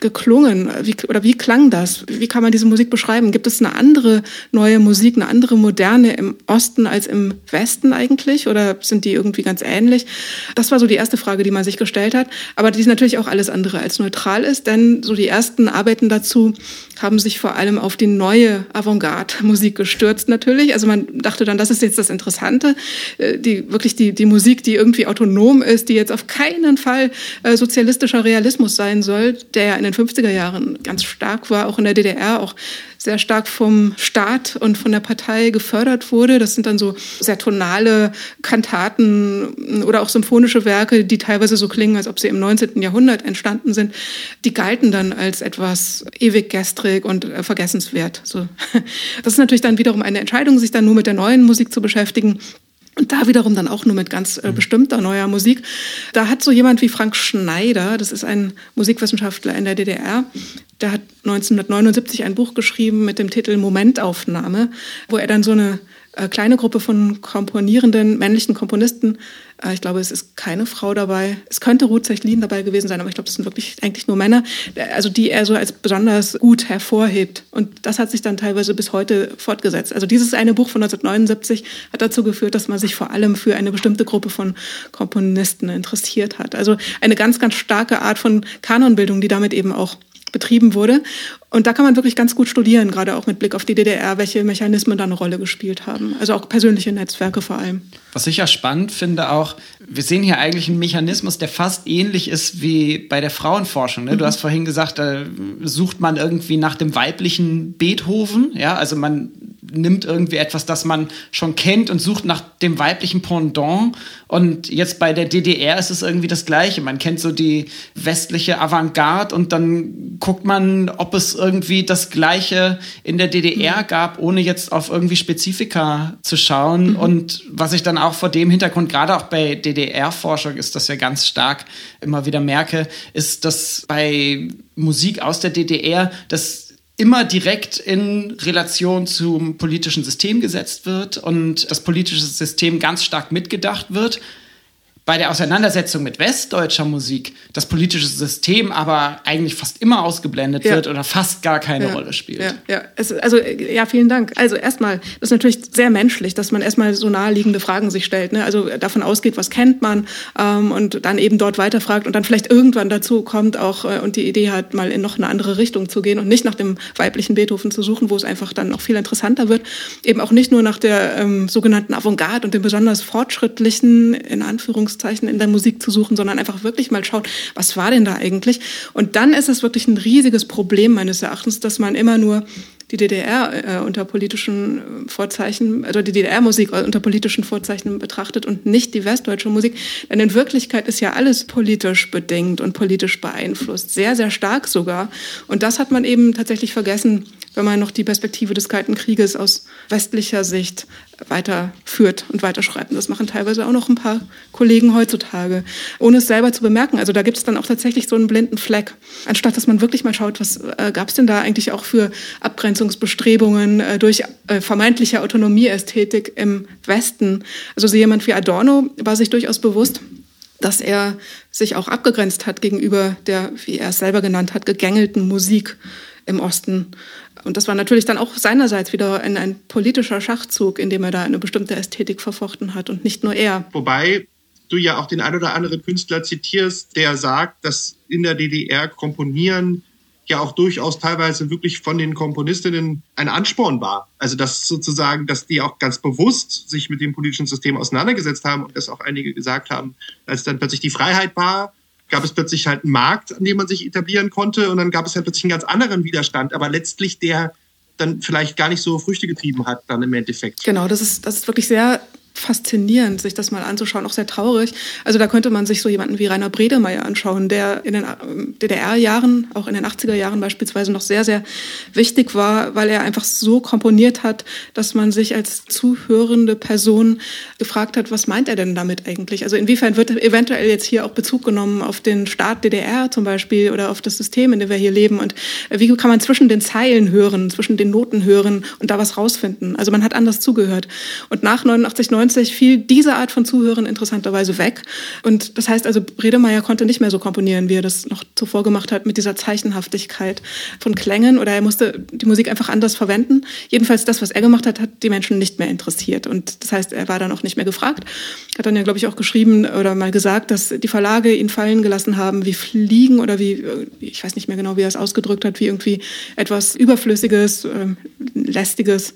geklungen? Wie, oder wie klang das? Wie kann man diese Musik beschreiben? Gibt es eine andere neue Musik, eine andere moderne im Osten als im Westen eigentlich? Oder sind die irgendwie ganz ähnlich? Das war so die erste Frage, die man sich gestellt hat. Aber die ist natürlich auch alles andere als neutral ist, denn so die ersten Arbeiten dazu haben sich vor allem auf die neue Avantgarde-Musik gestürzt natürlich. Also man dachte dann, das ist jetzt das Interessante, äh, die wirklich die, die Musik, die irgendwie autonom ist, die jetzt auf keinen Fall äh, sozialistischer Realismus sein soll, der ja in den 50er Jahren ganz stark war, auch in der DDR, auch sehr stark vom Staat und von der Partei gefördert wurde. Das sind dann so sehr tonale Kantaten oder auch symphonische Werke, die teilweise so klingen, als ob sie im 19. Jahrhundert entstanden sind. Die galten dann als etwas ewig gestrig und äh, vergessenswert. So. <laughs> Das ist natürlich dann wiederum eine Entscheidung, sich dann nur mit der neuen Musik zu beschäftigen. Und da wiederum dann auch nur mit ganz äh, mhm. bestimmter neuer Musik. Da hat so jemand wie Frank Schneider, das ist ein Musikwissenschaftler in der DDR, der hat 1979 ein Buch geschrieben mit dem Titel Momentaufnahme, wo er dann so eine äh, kleine Gruppe von komponierenden männlichen Komponisten. Äh, ich glaube, es ist keine Frau dabei. Es könnte Ruth Zechlin dabei gewesen sein, aber ich glaube, das sind wirklich eigentlich nur Männer, also die er so als besonders gut hervorhebt. Und das hat sich dann teilweise bis heute fortgesetzt. Also dieses eine Buch von 1979 hat dazu geführt, dass man sich vor allem für eine bestimmte Gruppe von Komponisten interessiert hat. Also eine ganz, ganz starke Art von Kanonbildung, die damit eben auch betrieben wurde. Und da kann man wirklich ganz gut studieren, gerade auch mit Blick auf die DDR, welche Mechanismen da eine Rolle gespielt haben. Also auch persönliche Netzwerke vor allem. Was ich ja spannend finde auch, wir sehen hier eigentlich einen Mechanismus, der fast ähnlich ist wie bei der Frauenforschung. Ne? Du mhm. hast vorhin gesagt, da sucht man irgendwie nach dem weiblichen Beethoven. Ja, also man nimmt irgendwie etwas, das man schon kennt und sucht nach dem weiblichen Pendant. Und jetzt bei der DDR ist es irgendwie das Gleiche. Man kennt so die westliche Avantgarde und dann guckt man, ob es irgendwie das Gleiche in der DDR mhm. gab, ohne jetzt auf irgendwie Spezifika zu schauen. Mhm. Und was ich dann auch vor dem Hintergrund, gerade auch bei DDR-Forschung ist das ja ganz stark immer wieder merke, ist, dass bei Musik aus der DDR das immer direkt in Relation zum politischen System gesetzt wird und das politische System ganz stark mitgedacht wird bei der Auseinandersetzung mit westdeutscher Musik das politische System aber eigentlich fast immer ausgeblendet ja. wird oder fast gar keine ja. Rolle spielt. Ja, ja. Es, also ja, vielen Dank. Also erstmal, das ist natürlich sehr menschlich, dass man erstmal so naheliegende Fragen sich stellt. Ne? Also davon ausgeht, was kennt man ähm, und dann eben dort weiterfragt und dann vielleicht irgendwann dazu kommt auch äh, und die Idee hat, mal in noch eine andere Richtung zu gehen und nicht nach dem weiblichen Beethoven zu suchen, wo es einfach dann noch viel interessanter wird. Eben auch nicht nur nach der ähm, sogenannten Avantgarde und dem besonders fortschrittlichen, in Anführungszeichen, Anführungszeichen in der Musik zu suchen, sondern einfach wirklich mal schaut, was war denn da eigentlich? Und dann ist es wirklich ein riesiges Problem meines Erachtens, dass man immer nur die DDR äh, unter politischen Vorzeichen, also die DDR-Musik unter politischen Vorzeichen betrachtet und nicht die westdeutsche Musik. Denn in Wirklichkeit ist ja alles politisch bedingt und politisch beeinflusst, sehr, sehr stark sogar. Und das hat man eben tatsächlich vergessen, wenn man noch die Perspektive des Kalten Krieges aus westlicher Sicht weiterführt und weiterschreibt. Und das machen teilweise auch noch ein paar Kollegen heutzutage, ohne es selber zu bemerken. Also da gibt es dann auch tatsächlich so einen blinden Fleck, anstatt dass man wirklich mal schaut, was äh, gab es denn da eigentlich auch für Abgrenzungsbestrebungen äh, durch äh, vermeintliche Autonomieästhetik im Westen. Also so jemand wie Adorno war sich durchaus bewusst, dass er sich auch abgegrenzt hat gegenüber der, wie er es selber genannt hat, gegängelten Musik im Osten. Und das war natürlich dann auch seinerseits wieder ein, ein politischer Schachzug, in dem er da eine bestimmte Ästhetik verfochten hat und nicht nur er. Wobei du ja auch den ein oder anderen Künstler zitierst, der sagt, dass in der DDR Komponieren ja auch durchaus teilweise wirklich von den Komponistinnen ein Ansporn war. Also dass sozusagen, dass die auch ganz bewusst sich mit dem politischen System auseinandergesetzt haben und dass auch einige gesagt haben, als dann plötzlich die Freiheit war, gab es plötzlich halt einen Markt, an dem man sich etablieren konnte und dann gab es halt plötzlich einen ganz anderen Widerstand, aber letztlich der dann vielleicht gar nicht so Früchte getrieben hat dann im Endeffekt. Genau, das ist, das ist wirklich sehr faszinierend, sich das mal anzuschauen, auch sehr traurig. Also da könnte man sich so jemanden wie Rainer Bredemeier anschauen, der in den ähm, DDR-Jahren, auch in den 80er Jahren beispielsweise noch sehr, sehr wichtig war, weil er einfach so komponiert hat, dass man sich als zuhörende Person gefragt hat, was meint er denn damit eigentlich? Also inwiefern wird eventuell jetzt hier auch Bezug genommen auf den Staat DDR zum Beispiel oder auf das System, in dem wir hier leben und wie kann man zwischen den Zeilen hören, zwischen den Noten hören und da was rausfinden? Also man hat anders zugehört. Und nach 89, 90 1990 fiel diese Art von Zuhörern interessanterweise weg. Und das heißt also, Redemeyer konnte nicht mehr so komponieren, wie er das noch zuvor gemacht hat, mit dieser Zeichenhaftigkeit von Klängen oder er musste die Musik einfach anders verwenden. Jedenfalls das, was er gemacht hat, hat die Menschen nicht mehr interessiert. Und das heißt, er war dann auch nicht mehr gefragt. Hat dann ja, glaube ich, auch geschrieben oder mal gesagt, dass die Verlage ihn fallen gelassen haben wie Fliegen oder wie, ich weiß nicht mehr genau, wie er es ausgedrückt hat, wie irgendwie etwas Überflüssiges, äh, Lästiges.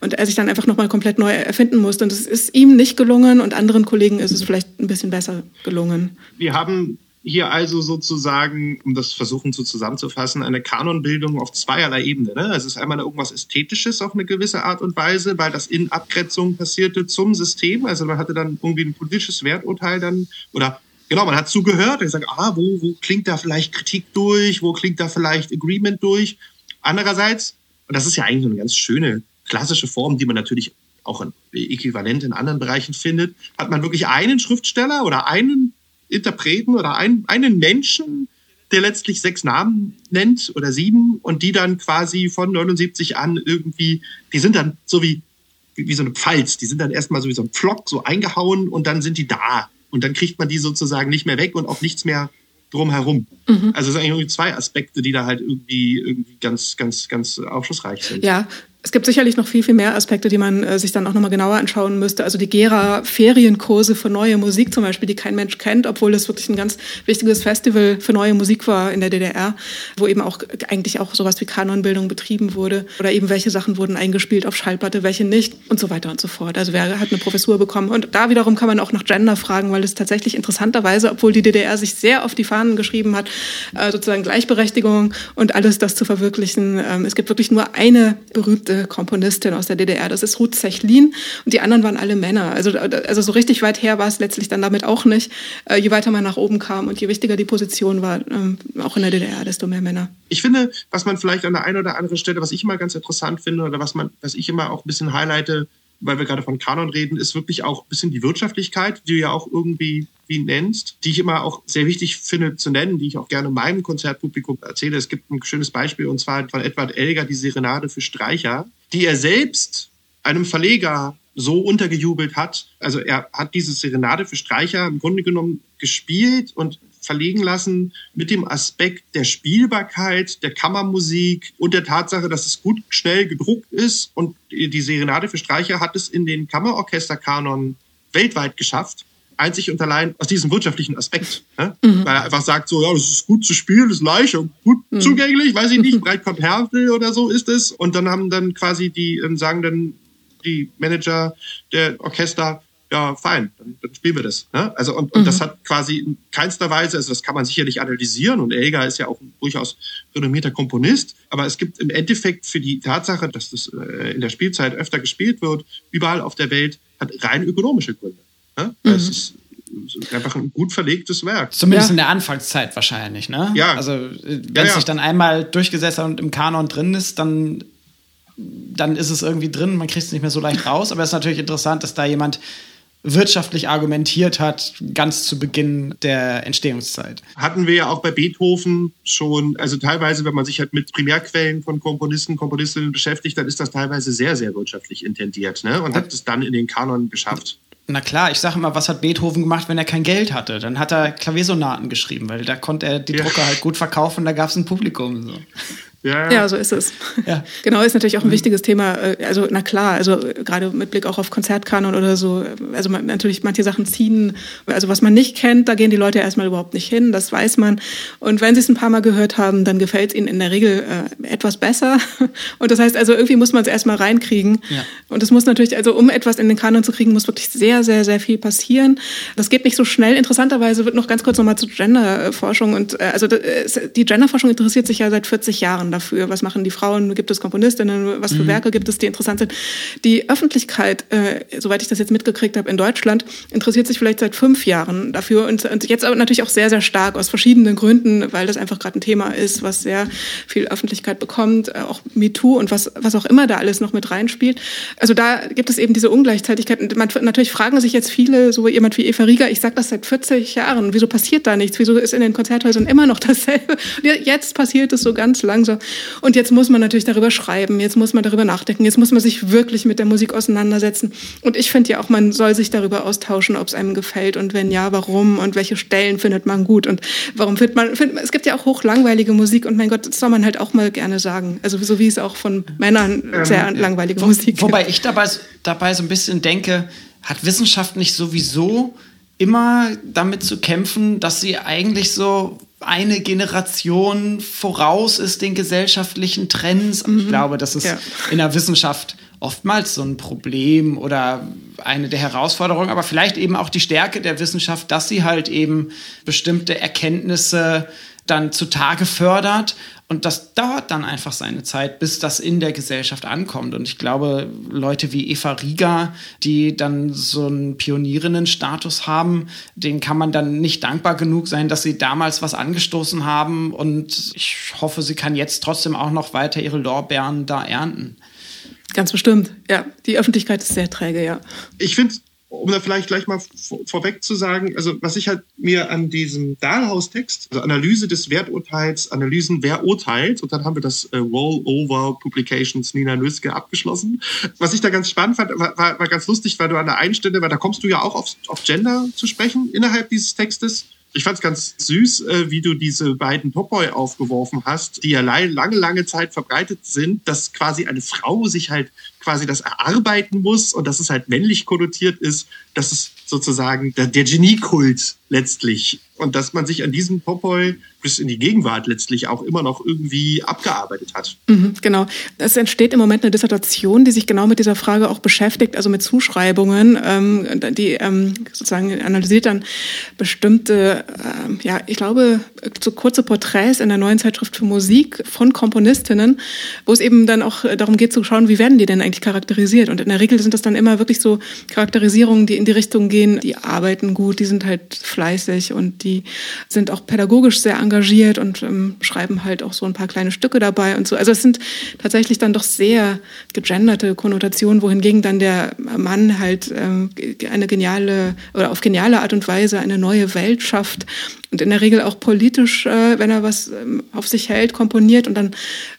Und er sich dann einfach nochmal komplett neu erfinden musste. Und es ist ihm nicht gelungen und anderen Kollegen ist es vielleicht ein bisschen besser gelungen. Wir haben hier also sozusagen, um das versuchen zu zusammenzufassen, eine Kanonbildung auf zweierlei Ebene. Ne? Es ist einmal irgendwas Ästhetisches auf eine gewisse Art und Weise, weil das in Abgrenzung passierte zum System. Also man hatte dann irgendwie ein politisches Werturteil dann oder genau, man hat zugehört und gesagt, ah, wo, wo klingt da vielleicht Kritik durch, wo klingt da vielleicht Agreement durch. Andererseits, und das ist ja eigentlich eine ganz schöne klassische Form, die man natürlich auch ein Äquivalent in anderen Bereichen findet, hat man wirklich einen Schriftsteller oder einen Interpreten oder einen, einen Menschen, der letztlich sechs Namen nennt oder sieben und die dann quasi von 79 an irgendwie, die sind dann so wie, wie so eine Pfalz, die sind dann erstmal so wie so ein Pflock so eingehauen und dann sind die da. Und dann kriegt man die sozusagen nicht mehr weg und auch nichts mehr drumherum. Mhm. Also es sind eigentlich irgendwie zwei Aspekte, die da halt irgendwie, irgendwie ganz, ganz, ganz aufschlussreich sind. Ja, es gibt sicherlich noch viel, viel mehr Aspekte, die man äh, sich dann auch nochmal genauer anschauen müsste. Also die Gera-Ferienkurse für neue Musik zum Beispiel, die kein Mensch kennt, obwohl das wirklich ein ganz wichtiges Festival für neue Musik war in der DDR, wo eben auch eigentlich auch sowas wie Kanonbildung betrieben wurde. Oder eben welche Sachen wurden eingespielt auf Schallplatte, welche nicht und so weiter und so fort. Also wer hat eine Professur bekommen? Und da wiederum kann man auch nach Gender fragen, weil es tatsächlich interessanterweise, obwohl die DDR sich sehr auf die Fahnen geschrieben hat, äh, sozusagen Gleichberechtigung und alles das zu verwirklichen. Ähm, es gibt wirklich nur eine berühmte berühmte Komponistin aus der DDR. Das ist Ruth Zechlin und die anderen waren alle Männer. Also, also so richtig weit her war es letztlich dann damit auch nicht. Äh, je weiter man nach oben kam und je wichtiger die Position war, ähm, auch in der DDR, desto mehr Männer. Ich finde, was man vielleicht an der einen oder anderen Stelle, was ich immer ganz interessant finde oder was man, was ich immer auch ein bisschen highlighte, weil wir gerade von Kanon reden, ist wirklich auch ein bisschen die Wirtschaftlichkeit, die du ja auch irgendwie wie nennst, die ich immer auch sehr wichtig finde zu nennen, die ich auch gerne meinem Konzertpublikum erzähle. Es gibt ein schönes Beispiel und zwar von Edward Elgar, die Serenade für Streicher, die er selbst einem Verleger so untergejubelt hat. Also er hat diese Serenade für Streicher im Grunde genommen gespielt und verlegen lassen mit dem Aspekt der Spielbarkeit, der Kammermusik und der Tatsache, dass es gut schnell gedruckt ist. Und die Serenade für Streicher hat es in den Kammerorchesterkanon weltweit geschafft. Einzig und allein aus diesem wirtschaftlichen Aspekt. Ne? Mhm. Weil er einfach sagt so, ja, das ist gut zu spielen, das ist leicht und gut mhm. zugänglich, weiß ich nicht, breit kompatibel oder so ist es. Und dann haben dann quasi die, sagen dann die Manager der Orchester, ja, fein, dann, dann spielen wir das. Ne? Also und, und das mhm. hat quasi in keinster Weise, also das kann man sicherlich analysieren und Elgar ist ja auch ein durchaus renommierter Komponist, aber es gibt im Endeffekt für die Tatsache, dass das äh, in der Spielzeit öfter gespielt wird, überall auf der Welt, hat rein ökonomische Gründe. Ne? Mhm. Es ist einfach ein gut verlegtes Werk. Zumindest ja. in der Anfangszeit wahrscheinlich, ne? Ja. Also wenn ja, es sich dann einmal durchgesetzt hat und im Kanon drin ist, dann, dann ist es irgendwie drin, man kriegt es nicht mehr so leicht raus. Aber es ist natürlich interessant, dass da jemand wirtschaftlich argumentiert hat, ganz zu Beginn der Entstehungszeit. Hatten wir ja auch bei Beethoven schon, also teilweise, wenn man sich halt mit Primärquellen von Komponisten, Komponistinnen beschäftigt, dann ist das teilweise sehr, sehr wirtschaftlich intendiert ne? und hat es dann in den Kanon geschafft. Na klar, ich sage immer, was hat Beethoven gemacht, wenn er kein Geld hatte? Dann hat er Klaviersonaten geschrieben, weil da konnte er die ja. Drucker halt gut verkaufen, da gab es ein Publikum. So. Ja, ja, so ist es. Ja. <laughs> Genau, ist natürlich auch ein wichtiges Thema. Äh, also, na klar, also gerade mit Blick auch auf Konzertkanon oder so. Also man, natürlich manche Sachen ziehen, also was man nicht kennt, da gehen die Leute erstmal überhaupt nicht hin, das weiß man. Und wenn sie es ein paar Mal gehört haben, dann gefällt es ihnen in der Regel äh, etwas besser. <laughs> Und das heißt also, irgendwie muss man es erstmal reinkriegen. Ja. Und es muss natürlich, also um etwas in den Kanon zu kriegen, muss wirklich sehr, sehr, sehr viel passieren. Das geht nicht so schnell. Interessanterweise wird noch ganz kurz nochmal zur Genderforschung und äh, also äh, die Genderforschung interessiert sich ja seit 40 Jahren dafür. Was machen die Frauen? Gibt es Komponistinnen? Was für mhm. Werke gibt es, die interessant sind? Die Öffentlichkeit, äh, soweit ich das jetzt mitgekriegt habe, in Deutschland interessiert sich vielleicht seit fünf Jahren dafür und, und jetzt aber natürlich auch sehr, sehr stark aus verschiedenen Gründen, weil das einfach gerade ein Thema ist, was sehr viel Öffentlichkeit bekommt, äh, auch MeToo und was, was auch immer da alles noch mit reinspielt. Also da gibt es eben diese Ungleichzeitigkeit. Und man, natürlich fragen sich jetzt viele, so jemand wie Eva Rieger, ich sage das seit 40 Jahren, wieso passiert da nichts? Wieso ist in den Konzerthäusern immer noch dasselbe? Jetzt passiert es so ganz langsam. Und jetzt muss man natürlich darüber schreiben, jetzt muss man darüber nachdenken, jetzt muss man sich wirklich mit der Musik auseinandersetzen. Und ich finde ja auch, man soll sich darüber austauschen, ob es einem gefällt und wenn ja, warum und welche Stellen findet man gut und warum findet man, find, es gibt ja auch hochlangweilige Musik und mein Gott, das soll man halt auch mal gerne sagen. Also so wie es auch von Männern ähm, sehr langweilige wo, Musik gibt. Wobei ich dabei, dabei so ein bisschen denke, hat Wissenschaft nicht sowieso immer damit zu kämpfen, dass sie eigentlich so eine Generation voraus ist den gesellschaftlichen Trends. Mhm. Ich glaube, das ist ja. in der Wissenschaft oftmals so ein Problem oder eine der Herausforderungen, aber vielleicht eben auch die Stärke der Wissenschaft, dass sie halt eben bestimmte Erkenntnisse dann zutage fördert. Und das dauert dann einfach seine Zeit, bis das in der Gesellschaft ankommt. Und ich glaube, Leute wie Eva Rieger, die dann so einen Pionierinnenstatus haben, denen kann man dann nicht dankbar genug sein, dass sie damals was angestoßen haben. Und ich hoffe, sie kann jetzt trotzdem auch noch weiter ihre Lorbeeren da ernten. Ganz bestimmt, ja. Die Öffentlichkeit ist sehr träge, ja. Ich finde um da vielleicht gleich mal vorweg zu sagen, also was ich halt mir an diesem Dahlhaus-Text, also Analyse des Werturteils, Analysen, wer urteilt, und dann haben wir das äh, Rollover Publications Nina Nüske abgeschlossen. Was ich da ganz spannend fand, war, war, war ganz lustig, weil du an der einen Stelle, weil da kommst du ja auch auf, auf Gender zu sprechen innerhalb dieses Textes. Ich fand es ganz süß, äh, wie du diese beiden Topboy aufgeworfen hast, die ja lange, lange Zeit verbreitet sind, dass quasi eine Frau sich halt quasi das erarbeiten muss und dass es halt männlich konnotiert ist, dass es sozusagen der, der Geniekult letztlich und dass man sich an diesem Popoi bis in die Gegenwart letztlich auch immer noch irgendwie abgearbeitet hat. Mhm, genau. Es entsteht im Moment eine Dissertation, die sich genau mit dieser Frage auch beschäftigt, also mit Zuschreibungen. Ähm, die ähm, sozusagen analysiert dann bestimmte, ähm, ja, ich glaube, so kurze Porträts in der neuen Zeitschrift für Musik von Komponistinnen, wo es eben dann auch darum geht zu schauen, wie werden die denn eigentlich charakterisiert. Und in der Regel sind das dann immer wirklich so Charakterisierungen, die in die Richtung gehen, die arbeiten gut, die sind halt fleißig und die sind auch pädagogisch sehr engagiert und ähm, schreiben halt auch so ein paar kleine Stücke dabei und so. Also es sind tatsächlich dann doch sehr gegenderte Konnotationen, wohingegen dann der Mann halt ähm, eine geniale oder auf geniale Art und Weise eine neue Welt schafft und in der Regel auch politisch, äh, wenn er was ähm, auf sich hält, komponiert. Und dann,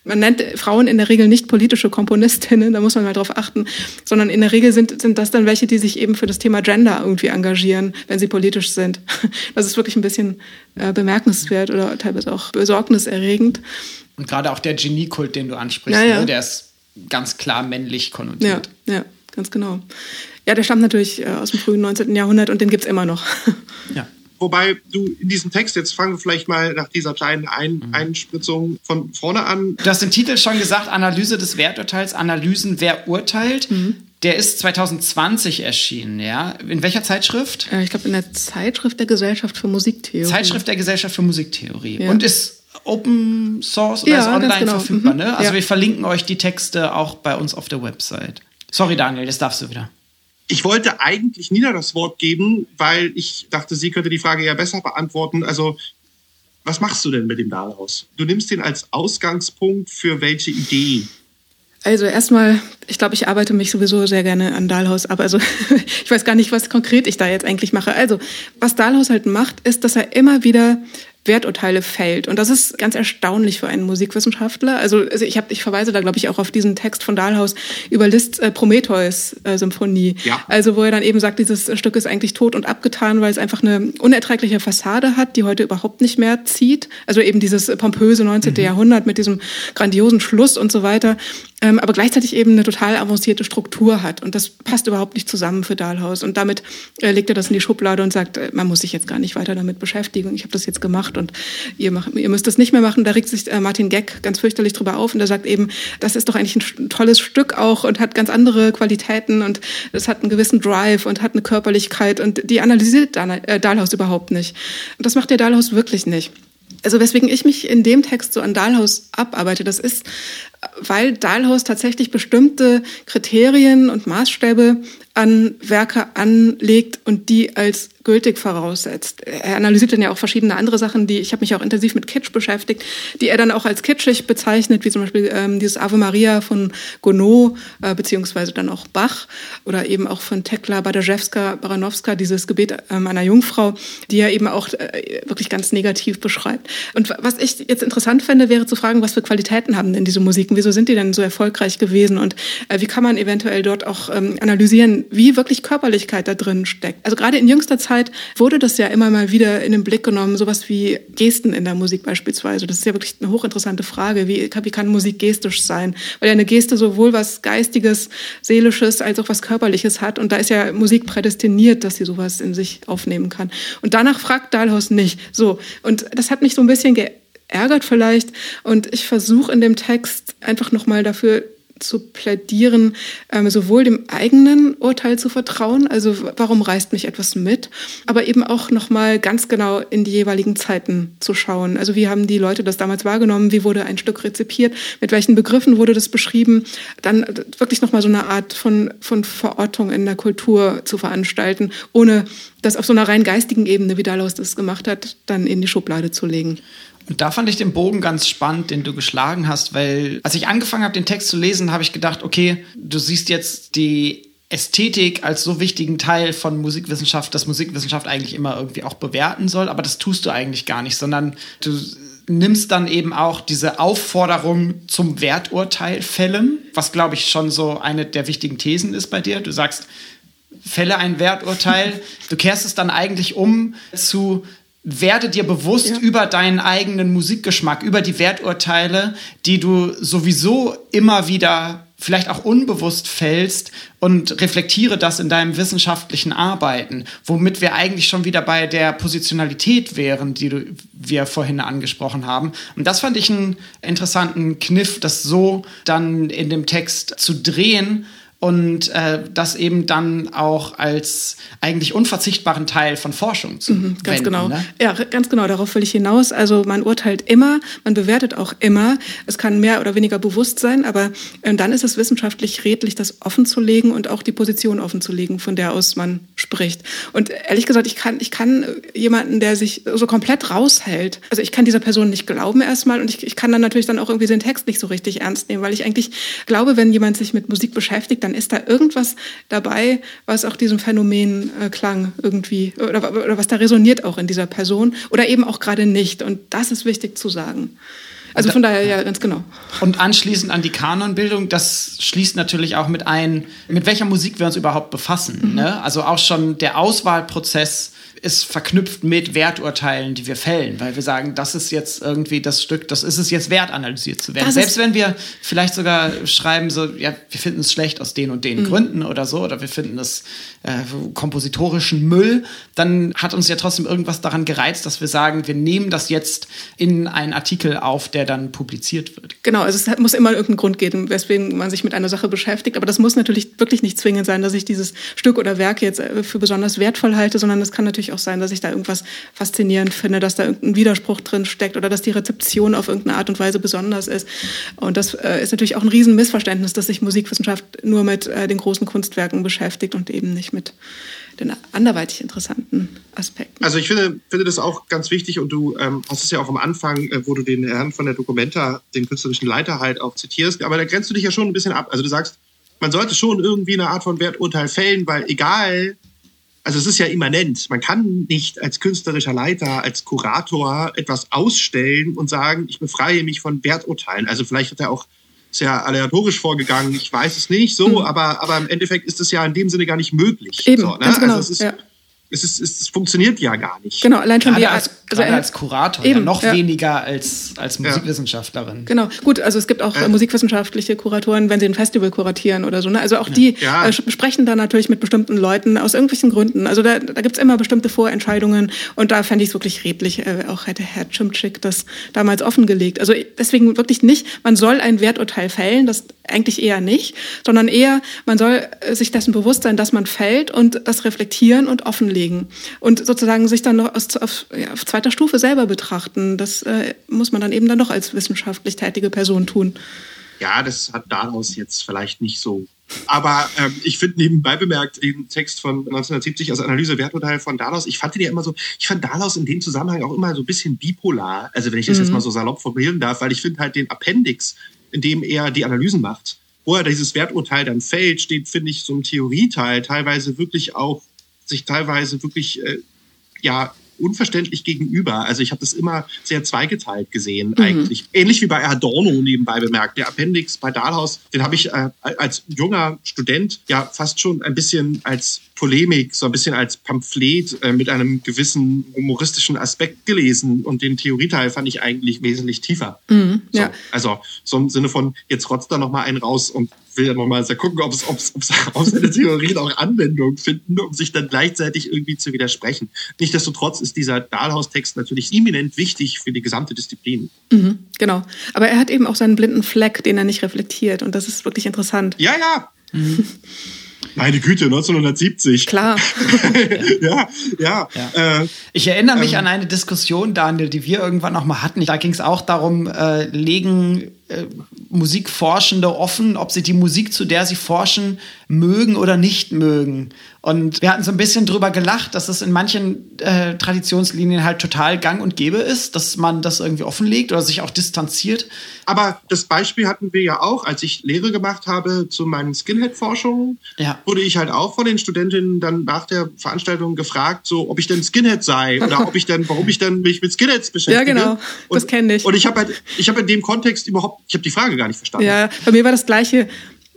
man nennt Frauen in der Regel nicht politische Komponistinnen, da muss man mal drauf achten, sondern in der Regel sind, sind das dann welche, die sich eben für das Thema Gender irgendwie engagieren, wenn sie politisch sind. <laughs> Das ist wirklich ein bisschen äh, bemerkenswert oder teilweise auch besorgniserregend. Und gerade auch der Geniekult, den du ansprichst, ja, ja. Ne, der ist ganz klar männlich konnotiert. Ja, ja, ganz genau. Ja, der stammt natürlich äh, aus dem frühen 19. Jahrhundert und den gibt es immer noch. <laughs> Ja. Wobei du in diesem Text, jetzt fangen wir vielleicht mal nach dieser kleinen Ein mhm. Einspritzung von vorne an. Du hast den Titel schon gesagt, Analyse des Werturteils, Analysen, wer urteilt. Mhm. Der ist 2020 erschienen, ja. In welcher Zeitschrift? Äh, ich glaube, in der Zeitschrift der Gesellschaft für Musiktheorie. Zeitschrift der Gesellschaft für Musiktheorie. Ja. Und ist Open Source oder ja, ist online genau. verfügbar, mhm. ne? Also ja. wir verlinken euch die Texte auch bei uns auf der Website. Sorry, Daniel, das darfst du wieder. Ich wollte eigentlich Nina das Wort geben, weil ich dachte, sie könnte die Frage ja besser beantworten. Also, was machst du denn mit dem Dahlhaus? Du nimmst den als Ausgangspunkt für welche Idee? Also erstmal, ich glaube, ich arbeite mich sowieso sehr gerne an Dahlhaus ab. Also <laughs> ich weiß gar nicht, was konkret ich da jetzt eigentlich mache. Also was Dahlhaus halt macht, ist, dass er immer wieder Werturteile fällt. Und das ist ganz erstaunlich für einen Musikwissenschaftler. Also, also ich, hab, ich verweise da, glaube ich, auch auf diesen Text von Dahlhaus über Liszt's äh, Prometheus-Symphonie. Äh, ja. Also wo er dann eben sagt, dieses Stück ist eigentlich tot und abgetan, weil es einfach eine unerträgliche Fassade hat, die heute überhaupt nicht mehr zieht. Also eben dieses pompöse 19. Mhm. Jahrhundert mit diesem grandiosen Schluss und so weiter ähm, aber gleichzeitig eben eine total avancierte Struktur hat. Und das passt überhaupt nicht zusammen für Dahlhaus. Und damit äh, legt er das in die Schublade und sagt, äh, man muss sich jetzt gar nicht weiter damit beschäftigen. Ich habe das jetzt gemacht und ihr, macht, ihr müsst das nicht mehr machen. Da regt sich äh, Martin Geck ganz fürchterlich drüber auf und er sagt eben, das ist doch eigentlich ein tolles Stück auch und hat ganz andere Qualitäten und es hat einen gewissen Drive und hat eine Körperlichkeit und die analysiert äh, Dahlhaus überhaupt nicht. Und das macht der Dahlhaus wirklich nicht. Also weswegen ich mich in dem Text so an Dahlhaus abarbeite, das ist, weil Dahlhaus tatsächlich bestimmte Kriterien und Maßstäbe an Werke anlegt und die als gültig voraussetzt. Er analysiert dann ja auch verschiedene andere Sachen, die ich habe mich auch intensiv mit Kitsch beschäftigt, die er dann auch als kitschig bezeichnet, wie zum Beispiel ähm, dieses Ave Maria von Gounod äh, beziehungsweise dann auch Bach oder eben auch von Tekla Badajewska Baranowska dieses Gebet ähm, einer Jungfrau, die er eben auch äh, wirklich ganz negativ beschreibt. Und was ich jetzt interessant fände, wäre zu fragen, was für Qualitäten haben denn diese Musiken? Wieso sind die denn so erfolgreich gewesen? Und äh, wie kann man eventuell dort auch ähm, analysieren, wie wirklich Körperlichkeit da drin steckt? Also gerade in jüngster Zeit Zeit wurde das ja immer mal wieder in den Blick genommen, sowas wie Gesten in der Musik beispielsweise. Das ist ja wirklich eine hochinteressante Frage. Wie, wie kann Musik gestisch sein? Weil ja eine Geste sowohl was Geistiges, Seelisches als auch was Körperliches hat. Und da ist ja Musik prädestiniert, dass sie sowas in sich aufnehmen kann. Und danach fragt Dahlhaus nicht. So. Und das hat mich so ein bisschen geärgert vielleicht. Und ich versuche in dem Text einfach nochmal dafür zu plädieren, ähm, sowohl dem eigenen Urteil zu vertrauen, also warum reißt mich etwas mit, aber eben auch nochmal ganz genau in die jeweiligen Zeiten zu schauen. Also wie haben die Leute das damals wahrgenommen, wie wurde ein Stück rezipiert, mit welchen Begriffen wurde das beschrieben, dann wirklich nochmal so eine Art von, von Verortung in der Kultur zu veranstalten, ohne das auf so einer rein geistigen Ebene, wie Dalos das gemacht hat, dann in die Schublade zu legen. Und da fand ich den Bogen ganz spannend, den du geschlagen hast, weil als ich angefangen habe, den Text zu lesen, habe ich gedacht, okay, du siehst jetzt die Ästhetik als so wichtigen Teil von Musikwissenschaft, dass Musikwissenschaft eigentlich immer irgendwie auch bewerten soll, aber das tust du eigentlich gar nicht, sondern du nimmst dann eben auch diese Aufforderung zum Werturteil fällen, was glaube ich schon so eine der wichtigen Thesen ist bei dir. Du sagst, fälle ein Werturteil, <laughs> du kehrst es dann eigentlich um zu werde dir bewusst ja. über deinen eigenen Musikgeschmack, über die Werturteile, die du sowieso immer wieder vielleicht auch unbewusst fällst und reflektiere das in deinem wissenschaftlichen Arbeiten, womit wir eigentlich schon wieder bei der Positionalität wären, die du, wir vorhin angesprochen haben. Und das fand ich einen interessanten Kniff, das so dann in dem Text zu drehen und äh, das eben dann auch als eigentlich unverzichtbaren Teil von Forschung zu mhm, Ganz wenden, genau. Ne? Ja, ganz genau. Darauf will ich hinaus. Also man urteilt immer, man bewertet auch immer. Es kann mehr oder weniger bewusst sein, aber äh, dann ist es wissenschaftlich redlich, das offen zu legen und auch die Position offen zu legen, von der aus man spricht. Und ehrlich gesagt, ich kann, ich kann jemanden, der sich so komplett raushält, also ich kann dieser Person nicht glauben erstmal und ich, ich kann dann natürlich dann auch irgendwie den Text nicht so richtig ernst nehmen, weil ich eigentlich glaube, wenn jemand sich mit Musik beschäftigt, dann ist da irgendwas dabei, was auch diesem Phänomen äh, klang irgendwie oder, oder was da resoniert auch in dieser Person oder eben auch gerade nicht. Und das ist wichtig zu sagen. Also von daher ja ganz genau. Und anschließend an die Kanonbildung, das schließt natürlich auch mit ein, mit welcher Musik wir uns überhaupt befassen. Mhm. Ne? Also auch schon der Auswahlprozess ist verknüpft mit Werturteilen, die wir fällen, weil wir sagen, das ist jetzt irgendwie das Stück, das ist es jetzt wert, analysiert zu werden. Das Selbst wenn wir vielleicht sogar schreiben, so, ja, wir finden es schlecht aus den und den mhm. Gründen oder so, oder wir finden es äh, kompositorischen Müll, dann hat uns ja trotzdem irgendwas daran gereizt, dass wir sagen, wir nehmen das jetzt in einen Artikel auf, der dann publiziert wird. Genau, also es muss immer irgendeinen Grund geben, weswegen man sich mit einer Sache beschäftigt, aber das muss natürlich wirklich nicht zwingend sein, dass ich dieses Stück oder Werk jetzt äh, für besonders wertvoll halte, sondern es kann natürlich auch sein, dass ich da irgendwas faszinierend finde, dass da irgendein Widerspruch drin steckt oder dass die Rezeption auf irgendeine Art und Weise besonders ist. Und das äh, ist natürlich auch ein Riesenmissverständnis, dass sich Musikwissenschaft nur mit äh, den großen Kunstwerken beschäftigt und eben nicht mit den anderweitig interessanten Aspekten. Also ich finde, finde das auch ganz wichtig und du ähm, hast es ja auch am Anfang, äh, wo du den Herrn von der Documenta, den künstlerischen Leiter halt auch zitierst, aber da grenzt du dich ja schon ein bisschen ab. Also du sagst, man sollte schon irgendwie eine Art von Werturteil fällen, weil egal also es ist ja immanent. Man kann nicht als künstlerischer Leiter, als Kurator etwas ausstellen und sagen, ich befreie mich von Werturteilen. Also vielleicht hat er auch sehr aleatorisch vorgegangen, ich weiß es nicht so, mhm. aber, aber im Endeffekt ist es ja in dem Sinne gar nicht möglich. Eben, so, ne? genau. Also es ist, ja es, ist, es, funktioniert ja gar nicht. Genau, allein schon gerade als, also gerade als Kurator, eben, ja, noch ja. weniger als, als Musikwissenschaftlerin. Genau, gut, also es gibt auch äh. musikwissenschaftliche Kuratoren, wenn sie ein Festival kuratieren oder so. Ne? Also auch die ja. äh, sprechen da natürlich mit bestimmten Leuten aus irgendwelchen Gründen. Also da, da gibt es immer bestimmte Vorentscheidungen und da fände ich es wirklich redlich. Äh, auch hätte Herr Chimczyk das damals offengelegt. Also deswegen wirklich nicht, man soll ein Werturteil fällen, das eigentlich eher nicht, sondern eher, man soll äh, sich dessen bewusst sein, dass man fällt und das reflektieren und offenlegen legen und sozusagen sich dann noch aus, auf, ja, auf zweiter Stufe selber betrachten. Das äh, muss man dann eben dann noch als wissenschaftlich tätige Person tun. Ja, das hat daraus jetzt vielleicht nicht so. Aber ähm, ich finde nebenbei bemerkt den Text von 1970 als Analyse Werturteil von Dalaus, ich fand den ja immer so, ich fand Dalaus in dem Zusammenhang auch immer so ein bisschen bipolar, also wenn ich das mhm. jetzt mal so salopp formulieren darf, weil ich finde halt den Appendix, in dem er die Analysen macht, wo er dieses Werturteil dann fällt, steht, finde ich, so ein Theorieteil, teilweise wirklich auch sich teilweise wirklich äh, ja unverständlich gegenüber. Also ich habe das immer sehr zweigeteilt gesehen mhm. eigentlich. Ähnlich wie bei Adorno nebenbei bemerkt. Der Appendix bei Dahlhaus, den habe ich äh, als junger Student ja fast schon ein bisschen als Polemik, so ein bisschen als Pamphlet äh, mit einem gewissen humoristischen Aspekt gelesen. Und den Theorieteil fand ich eigentlich wesentlich tiefer. Mhm, ja. so, also so im Sinne von, jetzt rotzt da noch mal einen raus und will ja nochmal gucken, ob es, ob es, ob es <laughs> auf seine Theorien auch Anwendung finden, um sich dann gleichzeitig irgendwie zu widersprechen. Nichtsdestotrotz ist dieser Dahlhaus-Text natürlich eminent wichtig für die gesamte Disziplin. Mhm, genau. Aber er hat eben auch seinen blinden Fleck, den er nicht reflektiert. Und das ist wirklich interessant. Ja, ja. Mhm. <laughs> Meine Güte, 1970. Klar. <laughs> ja, ja. ja. Äh, ich erinnere mich ähm, an eine Diskussion, Daniel, die wir irgendwann noch mal hatten. Da ging es auch darum, äh, legen äh, Musikforschende offen, ob sie die Musik, zu der sie forschen, mögen oder nicht mögen. Und wir hatten so ein bisschen drüber gelacht, dass es in manchen äh, Traditionslinien halt total gang und gäbe ist, dass man das irgendwie offenlegt oder sich auch distanziert. Aber das Beispiel hatten wir ja auch, als ich Lehre gemacht habe zu meinen Skinhead-Forschungen, ja. Wurde ich halt auch von den Studentinnen dann nach der Veranstaltung gefragt, so ob ich denn Skinhead sei oder ob ich denn, warum ich denn mich mit Skinheads <laughs> beschäftige. Ja, genau. das kenne ich. Und ich habe halt, ich habe in dem Kontext überhaupt, ich habe die Frage gar nicht verstanden. Ja, bei mir war das Gleiche.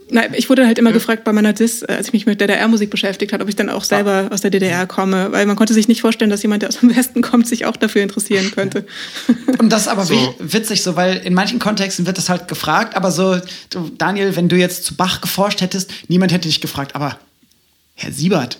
Nein, ich wurde halt immer ja. gefragt bei meiner Dis, äh, als ich mich mit DDR-Musik beschäftigt habe, ob ich dann auch selber ah. aus der DDR komme, weil man konnte sich nicht vorstellen, dass jemand, der aus dem Westen kommt, sich auch dafür interessieren könnte. <laughs> Und das ist aber so. witzig so, weil in manchen Kontexten wird das halt gefragt, aber so, du, Daniel, wenn du jetzt zu Bach geforscht hättest, niemand hätte dich gefragt, aber Herr Siebert,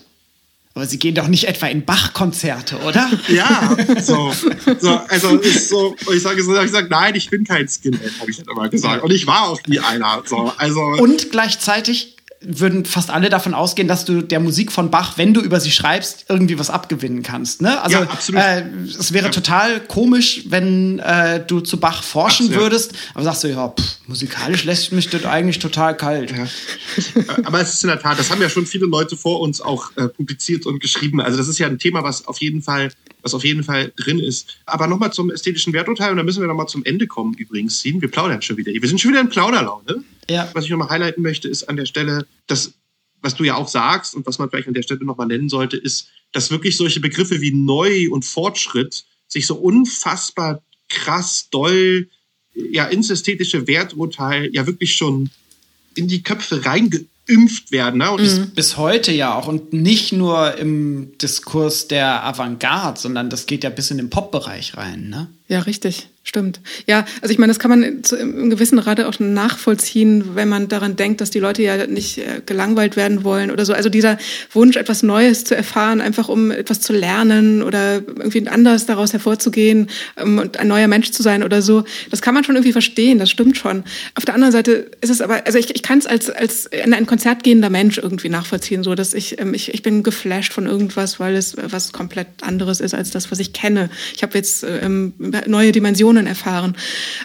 aber Sie gehen doch nicht etwa in Bach-Konzerte, oder? <laughs> Ja, so. so also ist so, ich sage so, ich sage, nein, ich bin kein Skinhead, habe ich dann immer gesagt. Und ich war auch nie einer. So, also Und gleichzeitig würden fast alle davon ausgehen, dass du der Musik von Bach, wenn du über sie schreibst, irgendwie was abgewinnen kannst. Ne? Also ja, äh, es wäre ja. total komisch, wenn äh, du zu Bach forschen absolut. würdest, aber sagst du, ja, pff, musikalisch lässt mich das eigentlich total kalt. Ja. Aber es ist in der Tat, das haben ja schon viele Leute vor uns auch äh, publiziert und geschrieben. Also das ist ja ein Thema, was auf jeden Fall was auf jeden Fall drin ist. Aber nochmal zum ästhetischen Werturteil und da müssen wir nochmal zum Ende kommen übrigens, Steven. Wir plaudern schon wieder. Wir sind schon wieder in Plauderlaune. Ja. Was ich nochmal highlighten möchte, ist an der Stelle, dass, was du ja auch sagst und was man vielleicht an der Stelle nochmal nennen sollte, ist, dass wirklich solche Begriffe wie neu und Fortschritt sich so unfassbar krass doll ja ins ästhetische Werturteil ja wirklich schon in die Köpfe reinge geimpft werden. Ne? Und mhm. Bis heute ja auch. Und nicht nur im Diskurs der Avantgarde, sondern das geht ja bis in den Pop-Bereich rein. Ne? Ja, richtig. Stimmt. Ja, also ich meine, das kann man im gewissen Rate auch nachvollziehen, wenn man daran denkt, dass die Leute ja nicht äh, gelangweilt werden wollen oder so. Also dieser Wunsch, etwas Neues zu erfahren, einfach um etwas zu lernen oder irgendwie anders daraus hervorzugehen um, und ein neuer Mensch zu sein oder so, das kann man schon irgendwie verstehen, das stimmt schon. Auf der anderen Seite ist es aber, also ich, ich kann es als, als in ein Konzert gehender Mensch irgendwie nachvollziehen, so dass ich, ähm, ich, ich bin geflasht von irgendwas, weil es was komplett anderes ist als das, was ich kenne. Ich habe jetzt ähm, neue Dimensionen erfahren.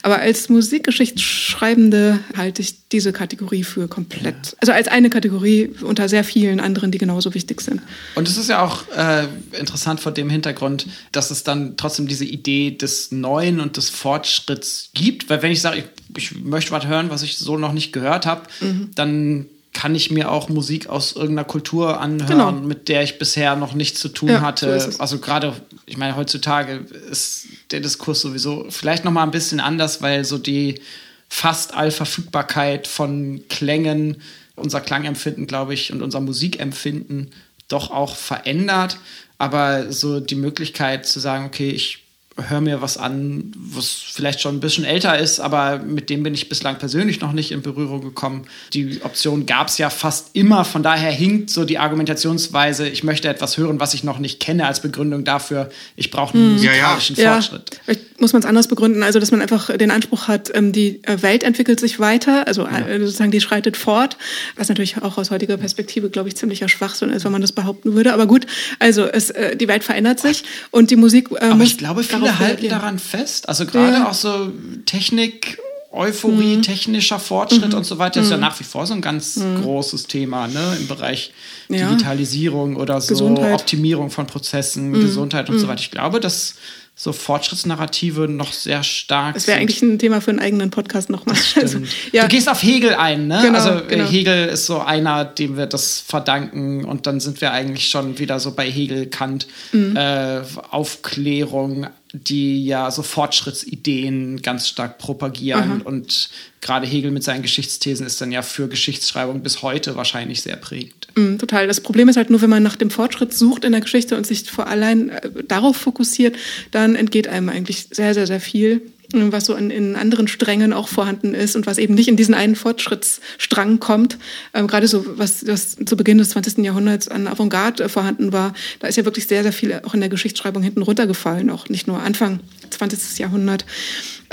Aber als Musikgeschichtsschreibende halte ich diese Kategorie für komplett, ja. also als eine Kategorie unter sehr vielen anderen, die genauso wichtig sind. Und es ist ja auch äh, interessant vor dem Hintergrund, dass es dann trotzdem diese Idee des Neuen und des Fortschritts gibt, weil wenn ich sage, ich, ich möchte was hören, was ich so noch nicht gehört habe, mhm. dann kann ich mir auch Musik aus irgendeiner Kultur anhören, Genau. mit der ich bisher noch nichts zu tun Ja, so hatte. es. also gerade, ich meine, heutzutage ist der Diskurs sowieso vielleicht noch mal ein bisschen anders, weil so die fast Allverfügbarkeit von Klängen unser Klangempfinden, glaube ich, und unser Musikempfinden doch auch verändert. Aber so die Möglichkeit zu sagen, okay, ich höre mir was an, was vielleicht schon ein bisschen älter ist, aber mit dem bin ich bislang persönlich noch nicht in Berührung gekommen. Die Option gab es ja fast immer, von daher hinkt so die Argumentationsweise, ich möchte etwas hören, was ich noch nicht kenne, als Begründung dafür, ich brauche einen Ja, ja. musikalischen Ja, Fortschritt. Muss man es anders begründen, also dass man einfach den Anspruch hat, ähm, die äh, Welt entwickelt sich weiter, also äh, sozusagen die schreitet fort, was natürlich auch aus heutiger Perspektive, glaube ich, ziemlicher Schwachsinn ist, wenn man das behaupten würde. Aber gut, also es, äh, die Welt verändert sich und die Musik äh, Aber ich glaube, viele halten daran fest. Also gerade Ja. auch so Technik, Euphorie, technischer Fortschritt und so weiter ist ja nach wie vor so ein ganz großes Thema ne? im Bereich Ja. Digitalisierung oder so Gesundheit. Optimierung von Prozessen, Gesundheit und so weiter. Ich glaube, dass so Fortschrittsnarrative noch sehr stark Das wäre eigentlich ein Thema für einen eigenen Podcast nochmal. Also, Stimmt. ja, Du gehst auf Hegel ein, ne? Genau, also äh, genau. Hegel ist so einer, dem wir das verdanken und dann sind wir eigentlich schon wieder so bei Hegel, Kant, Mhm. äh, Aufklärung, die ja so Fortschrittsideen ganz stark propagieren und gerade Hegel mit seinen Geschichtsthesen ist dann ja für Geschichtsschreibung bis heute wahrscheinlich sehr prägend. Mm, Total. Das Problem ist halt nur, wenn man nach dem Fortschritt sucht in der Geschichte und sich vor allein äh, darauf fokussiert, dann entgeht einem eigentlich sehr, sehr, sehr viel, äh, was so in, in anderen Strängen auch vorhanden ist und was eben nicht in diesen einen Fortschrittsstrang kommt. Ähm, gerade so, was, was zu Beginn des 20. Jahrhunderts an Avantgarde äh, vorhanden war, da ist ja wirklich sehr, sehr viel auch in der Geschichtsschreibung hinten runtergefallen, auch nicht nur Anfang 20. Jahrhundert.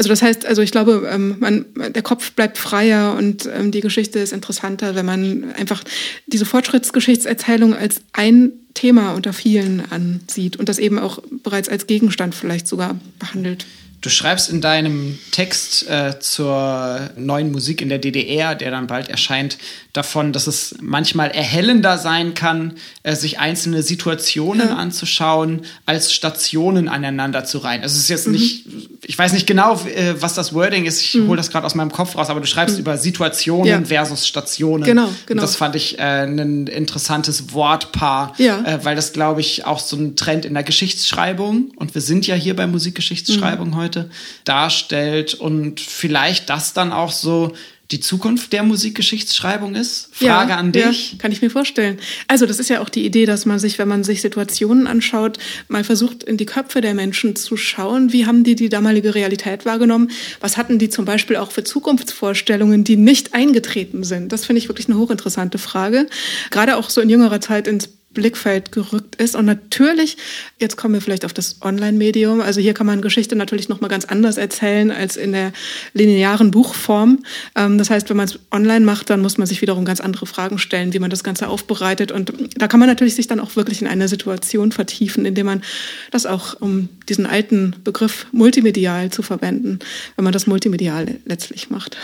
Also das heißt, also ich glaube, ähm, man, der Kopf bleibt freier und ähm, die Geschichte ist interessanter, wenn man einfach diese Fortschrittsgeschichtserzählung als ein Thema unter vielen ansieht und das eben auch bereits als Gegenstand vielleicht sogar behandelt. Du schreibst in deinem Text äh, zur neuen Musik in der DDR, der dann bald erscheint, davon, dass es manchmal erhellender sein kann, äh, sich einzelne Situationen Ja. anzuschauen, als Stationen aneinander zu reihen. Also es ist jetzt nicht, ich weiß nicht genau, äh, was das Wording ist, ich hole das gerade aus meinem Kopf raus, aber du schreibst über Situationen Ja. versus Stationen. Genau, Und genau. das fand ich äh, ein interessantes Wortpaar, Ja. äh, weil das, glaube ich, auch so ein Trend in der Geschichtsschreibung, und wir sind ja hier bei Musikgeschichtsschreibung heute, darstellt und vielleicht das dann auch so die Zukunft der Musikgeschichtsschreibung ist? Frage ja, an dich. Ja, kann ich mir vorstellen. Also das ist ja auch die Idee, dass man sich, wenn man sich Situationen anschaut, mal versucht, in die Köpfe der Menschen zu schauen. Wie haben die die damalige Realität wahrgenommen? Was hatten die zum Beispiel auch für Zukunftsvorstellungen, die nicht eingetreten sind? Das finde ich wirklich eine hochinteressante Frage. Gerade auch so in jüngerer Zeit ins Blickfeld gerückt ist. Und natürlich, jetzt kommen wir vielleicht auf das Online-Medium. Also hier kann man Geschichte natürlich noch mal ganz anders erzählen als in der linearen Buchform. Ähm, das heißt, wenn man es online macht, dann muss man sich wiederum ganz andere Fragen stellen, wie man das Ganze aufbereitet. Und da kann man natürlich sich dann auch wirklich in eine Situation vertiefen, indem man das auch, um diesen alten Begriff multimedial zu verwenden, wenn man das multimedial letztlich macht.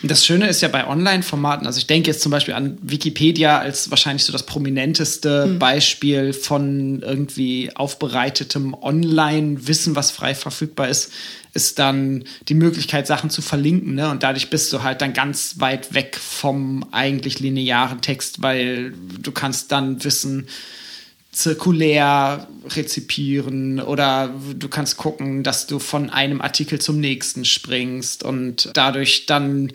Und das Schöne ist ja bei Online-Formaten, also ich denke jetzt zum Beispiel an Wikipedia als wahrscheinlich so das prominenteste Beispiel von irgendwie aufbereitetem Online-Wissen, was frei verfügbar ist, ist dann die Möglichkeit, Sachen zu verlinken. Ne? Und dadurch bist du halt dann ganz weit weg vom eigentlich linearen Text, weil du kannst dann Wissen zirkulär rezipieren oder du kannst gucken, dass du von einem Artikel zum nächsten springst und dadurch dann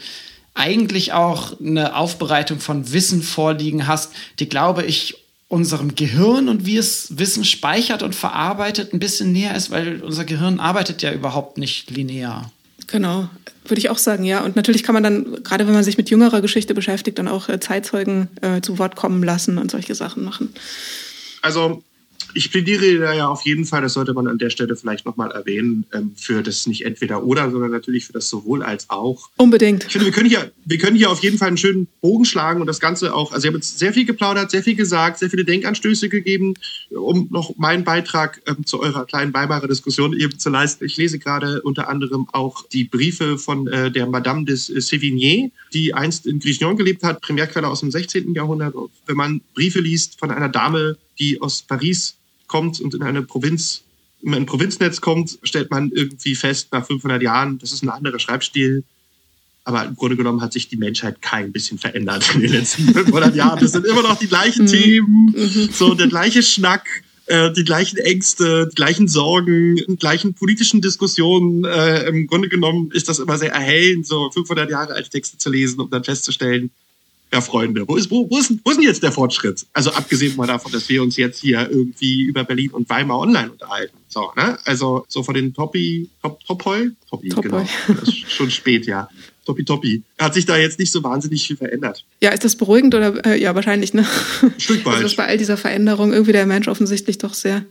eigentlich auch eine Aufbereitung von Wissen vorliegen hast, die, glaube ich, unserem Gehirn und wie es Wissen speichert und verarbeitet ein bisschen näher ist, weil unser Gehirn arbeitet ja überhaupt nicht linear. Genau, würde ich auch sagen, ja. Und natürlich kann man dann, gerade wenn man sich mit jüngerer Geschichte beschäftigt, dann auch äh, Zeitzeugen äh, zu Wort kommen lassen und solche Sachen machen. Also ich plädiere da ja auf jeden Fall, das sollte man an der Stelle vielleicht nochmal erwähnen, ähm, für das nicht entweder oder, sondern natürlich für das sowohl als auch. Unbedingt. Ich finde, wir können hier, wir können hier auf jeden Fall einen schönen Bogen schlagen und das Ganze auch, also ihr habt jetzt sehr viel geplaudert, sehr viel gesagt, sehr viele Denkanstöße gegeben, um noch meinen Beitrag ähm, zu eurer kleinen Weimarer Diskussion eben zu leisten. Ich lese gerade unter anderem auch die Briefe von äh, der Madame de Sévigné, die einst in Grignon gelebt hat, Primärquelle aus dem 16. Jahrhundert. Und wenn man Briefe liest von einer Dame, die aus Paris kommt und in eine Provinz in ein Provinznetz kommt, stellt man irgendwie fest, nach 500 Jahren, das ist ein anderer Schreibstil. Aber im Grunde genommen hat sich die Menschheit kein bisschen verändert in den letzten 500 Jahren. Das sind immer noch die gleichen mhm. Themen, mhm. so der gleiche Schnack, äh, die gleichen Ängste, die gleichen Sorgen, die gleichen politischen Diskussionen. Äh, Im Grunde genommen ist das immer sehr erhellend, so 500 Jahre alte Texte zu lesen, um dann festzustellen, ja, Freunde, wo ist, wo, wo, ist, wo ist denn jetzt der Fortschritt? Also abgesehen mal davon, dass wir uns jetzt hier irgendwie über Berlin und Weimar online unterhalten. So, ne? Also so von den Toppi, Top, Topoi? Toppi, Top genau. Das ist schon spät, ja. Toppi Toppi. Hat sich da jetzt nicht so wahnsinnig viel verändert. Ja, ist das beruhigend oder äh, ja, wahrscheinlich, ne? Ein Stück weit. Also, dass bei all dieser Veränderung irgendwie der Mensch offensichtlich doch sehr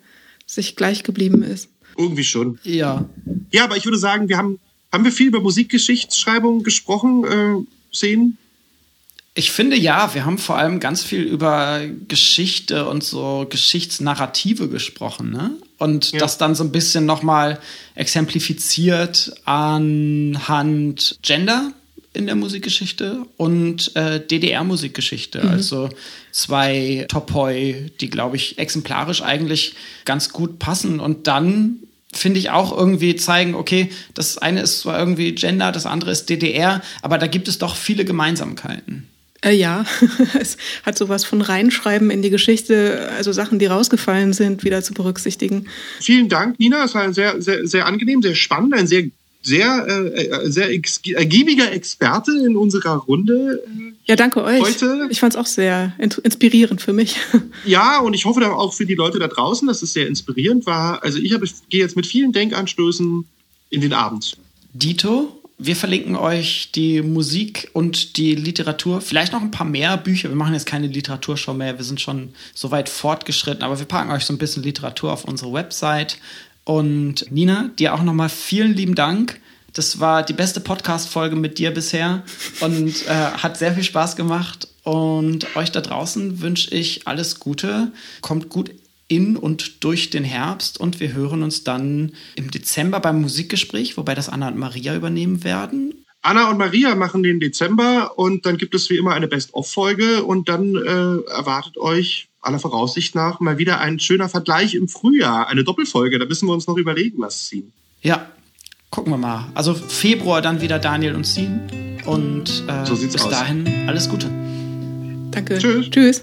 sich gleich geblieben ist. Irgendwie schon. Ja. Ja, aber ich würde sagen, wir haben, haben wir viel über Musikgeschichtsschreibung gesprochen, äh, sehen? Ich finde ja, wir haben vor allem ganz viel über Geschichte und so Geschichtsnarrative gesprochen, ne? Und ja. das dann so ein bisschen nochmal exemplifiziert anhand Gender in der Musikgeschichte und äh, DDR-Musikgeschichte. Mhm. Also zwei Topoi, die, glaube ich, exemplarisch eigentlich ganz gut passen. Und dann finde ich auch irgendwie zeigen, okay, das eine ist zwar irgendwie Gender, das andere ist DDR, aber da gibt es doch viele Gemeinsamkeiten. Äh, ja, <laughs> es hat sowas von Reinschreiben in die Geschichte, also Sachen, die rausgefallen sind, wieder zu berücksichtigen. Vielen Dank, Nina. Es war ein sehr, sehr, sehr angenehm, sehr spannend, ein sehr sehr, äh, sehr ergiebiger Experte in unserer Runde. Äh, ja, danke euch. Heute. Ich fand es auch sehr inspirierend für mich. <laughs> Ja, und ich hoffe dann auch für die Leute da draußen, dass es sehr inspirierend war. Also ich, ich gehe jetzt mit vielen Denkanstößen in den Abend. Dito, wir verlinken euch die Musik und die Literatur, vielleicht noch ein paar mehr Bücher. Wir machen jetzt keine Literaturshow mehr, wir sind schon so weit fortgeschritten, aber wir packen euch so ein bisschen Literatur auf unsere Website. Und Nina, dir auch nochmal vielen lieben Dank. Das war die beste Podcast-Folge mit dir bisher und äh, hat sehr viel Spaß gemacht. Und euch da draußen wünsche ich alles Gute. Kommt gut in und durch den Herbst und wir hören uns dann im Dezember beim Musikgespräch, wobei das Anna und Maria übernehmen werden. Anna und Maria machen den Dezember und dann gibt es wie immer eine Best-of-Folge und dann äh, erwartet euch aller Voraussicht nach mal wieder ein schöner Vergleich im Frühjahr, eine Doppelfolge. Da müssen wir uns noch überlegen, was ziehen. Ja, gucken wir mal. Also Februar dann wieder Daniel und Sien und äh, so bis aus. dahin alles Gute. Danke. Tschüss. Tschüss.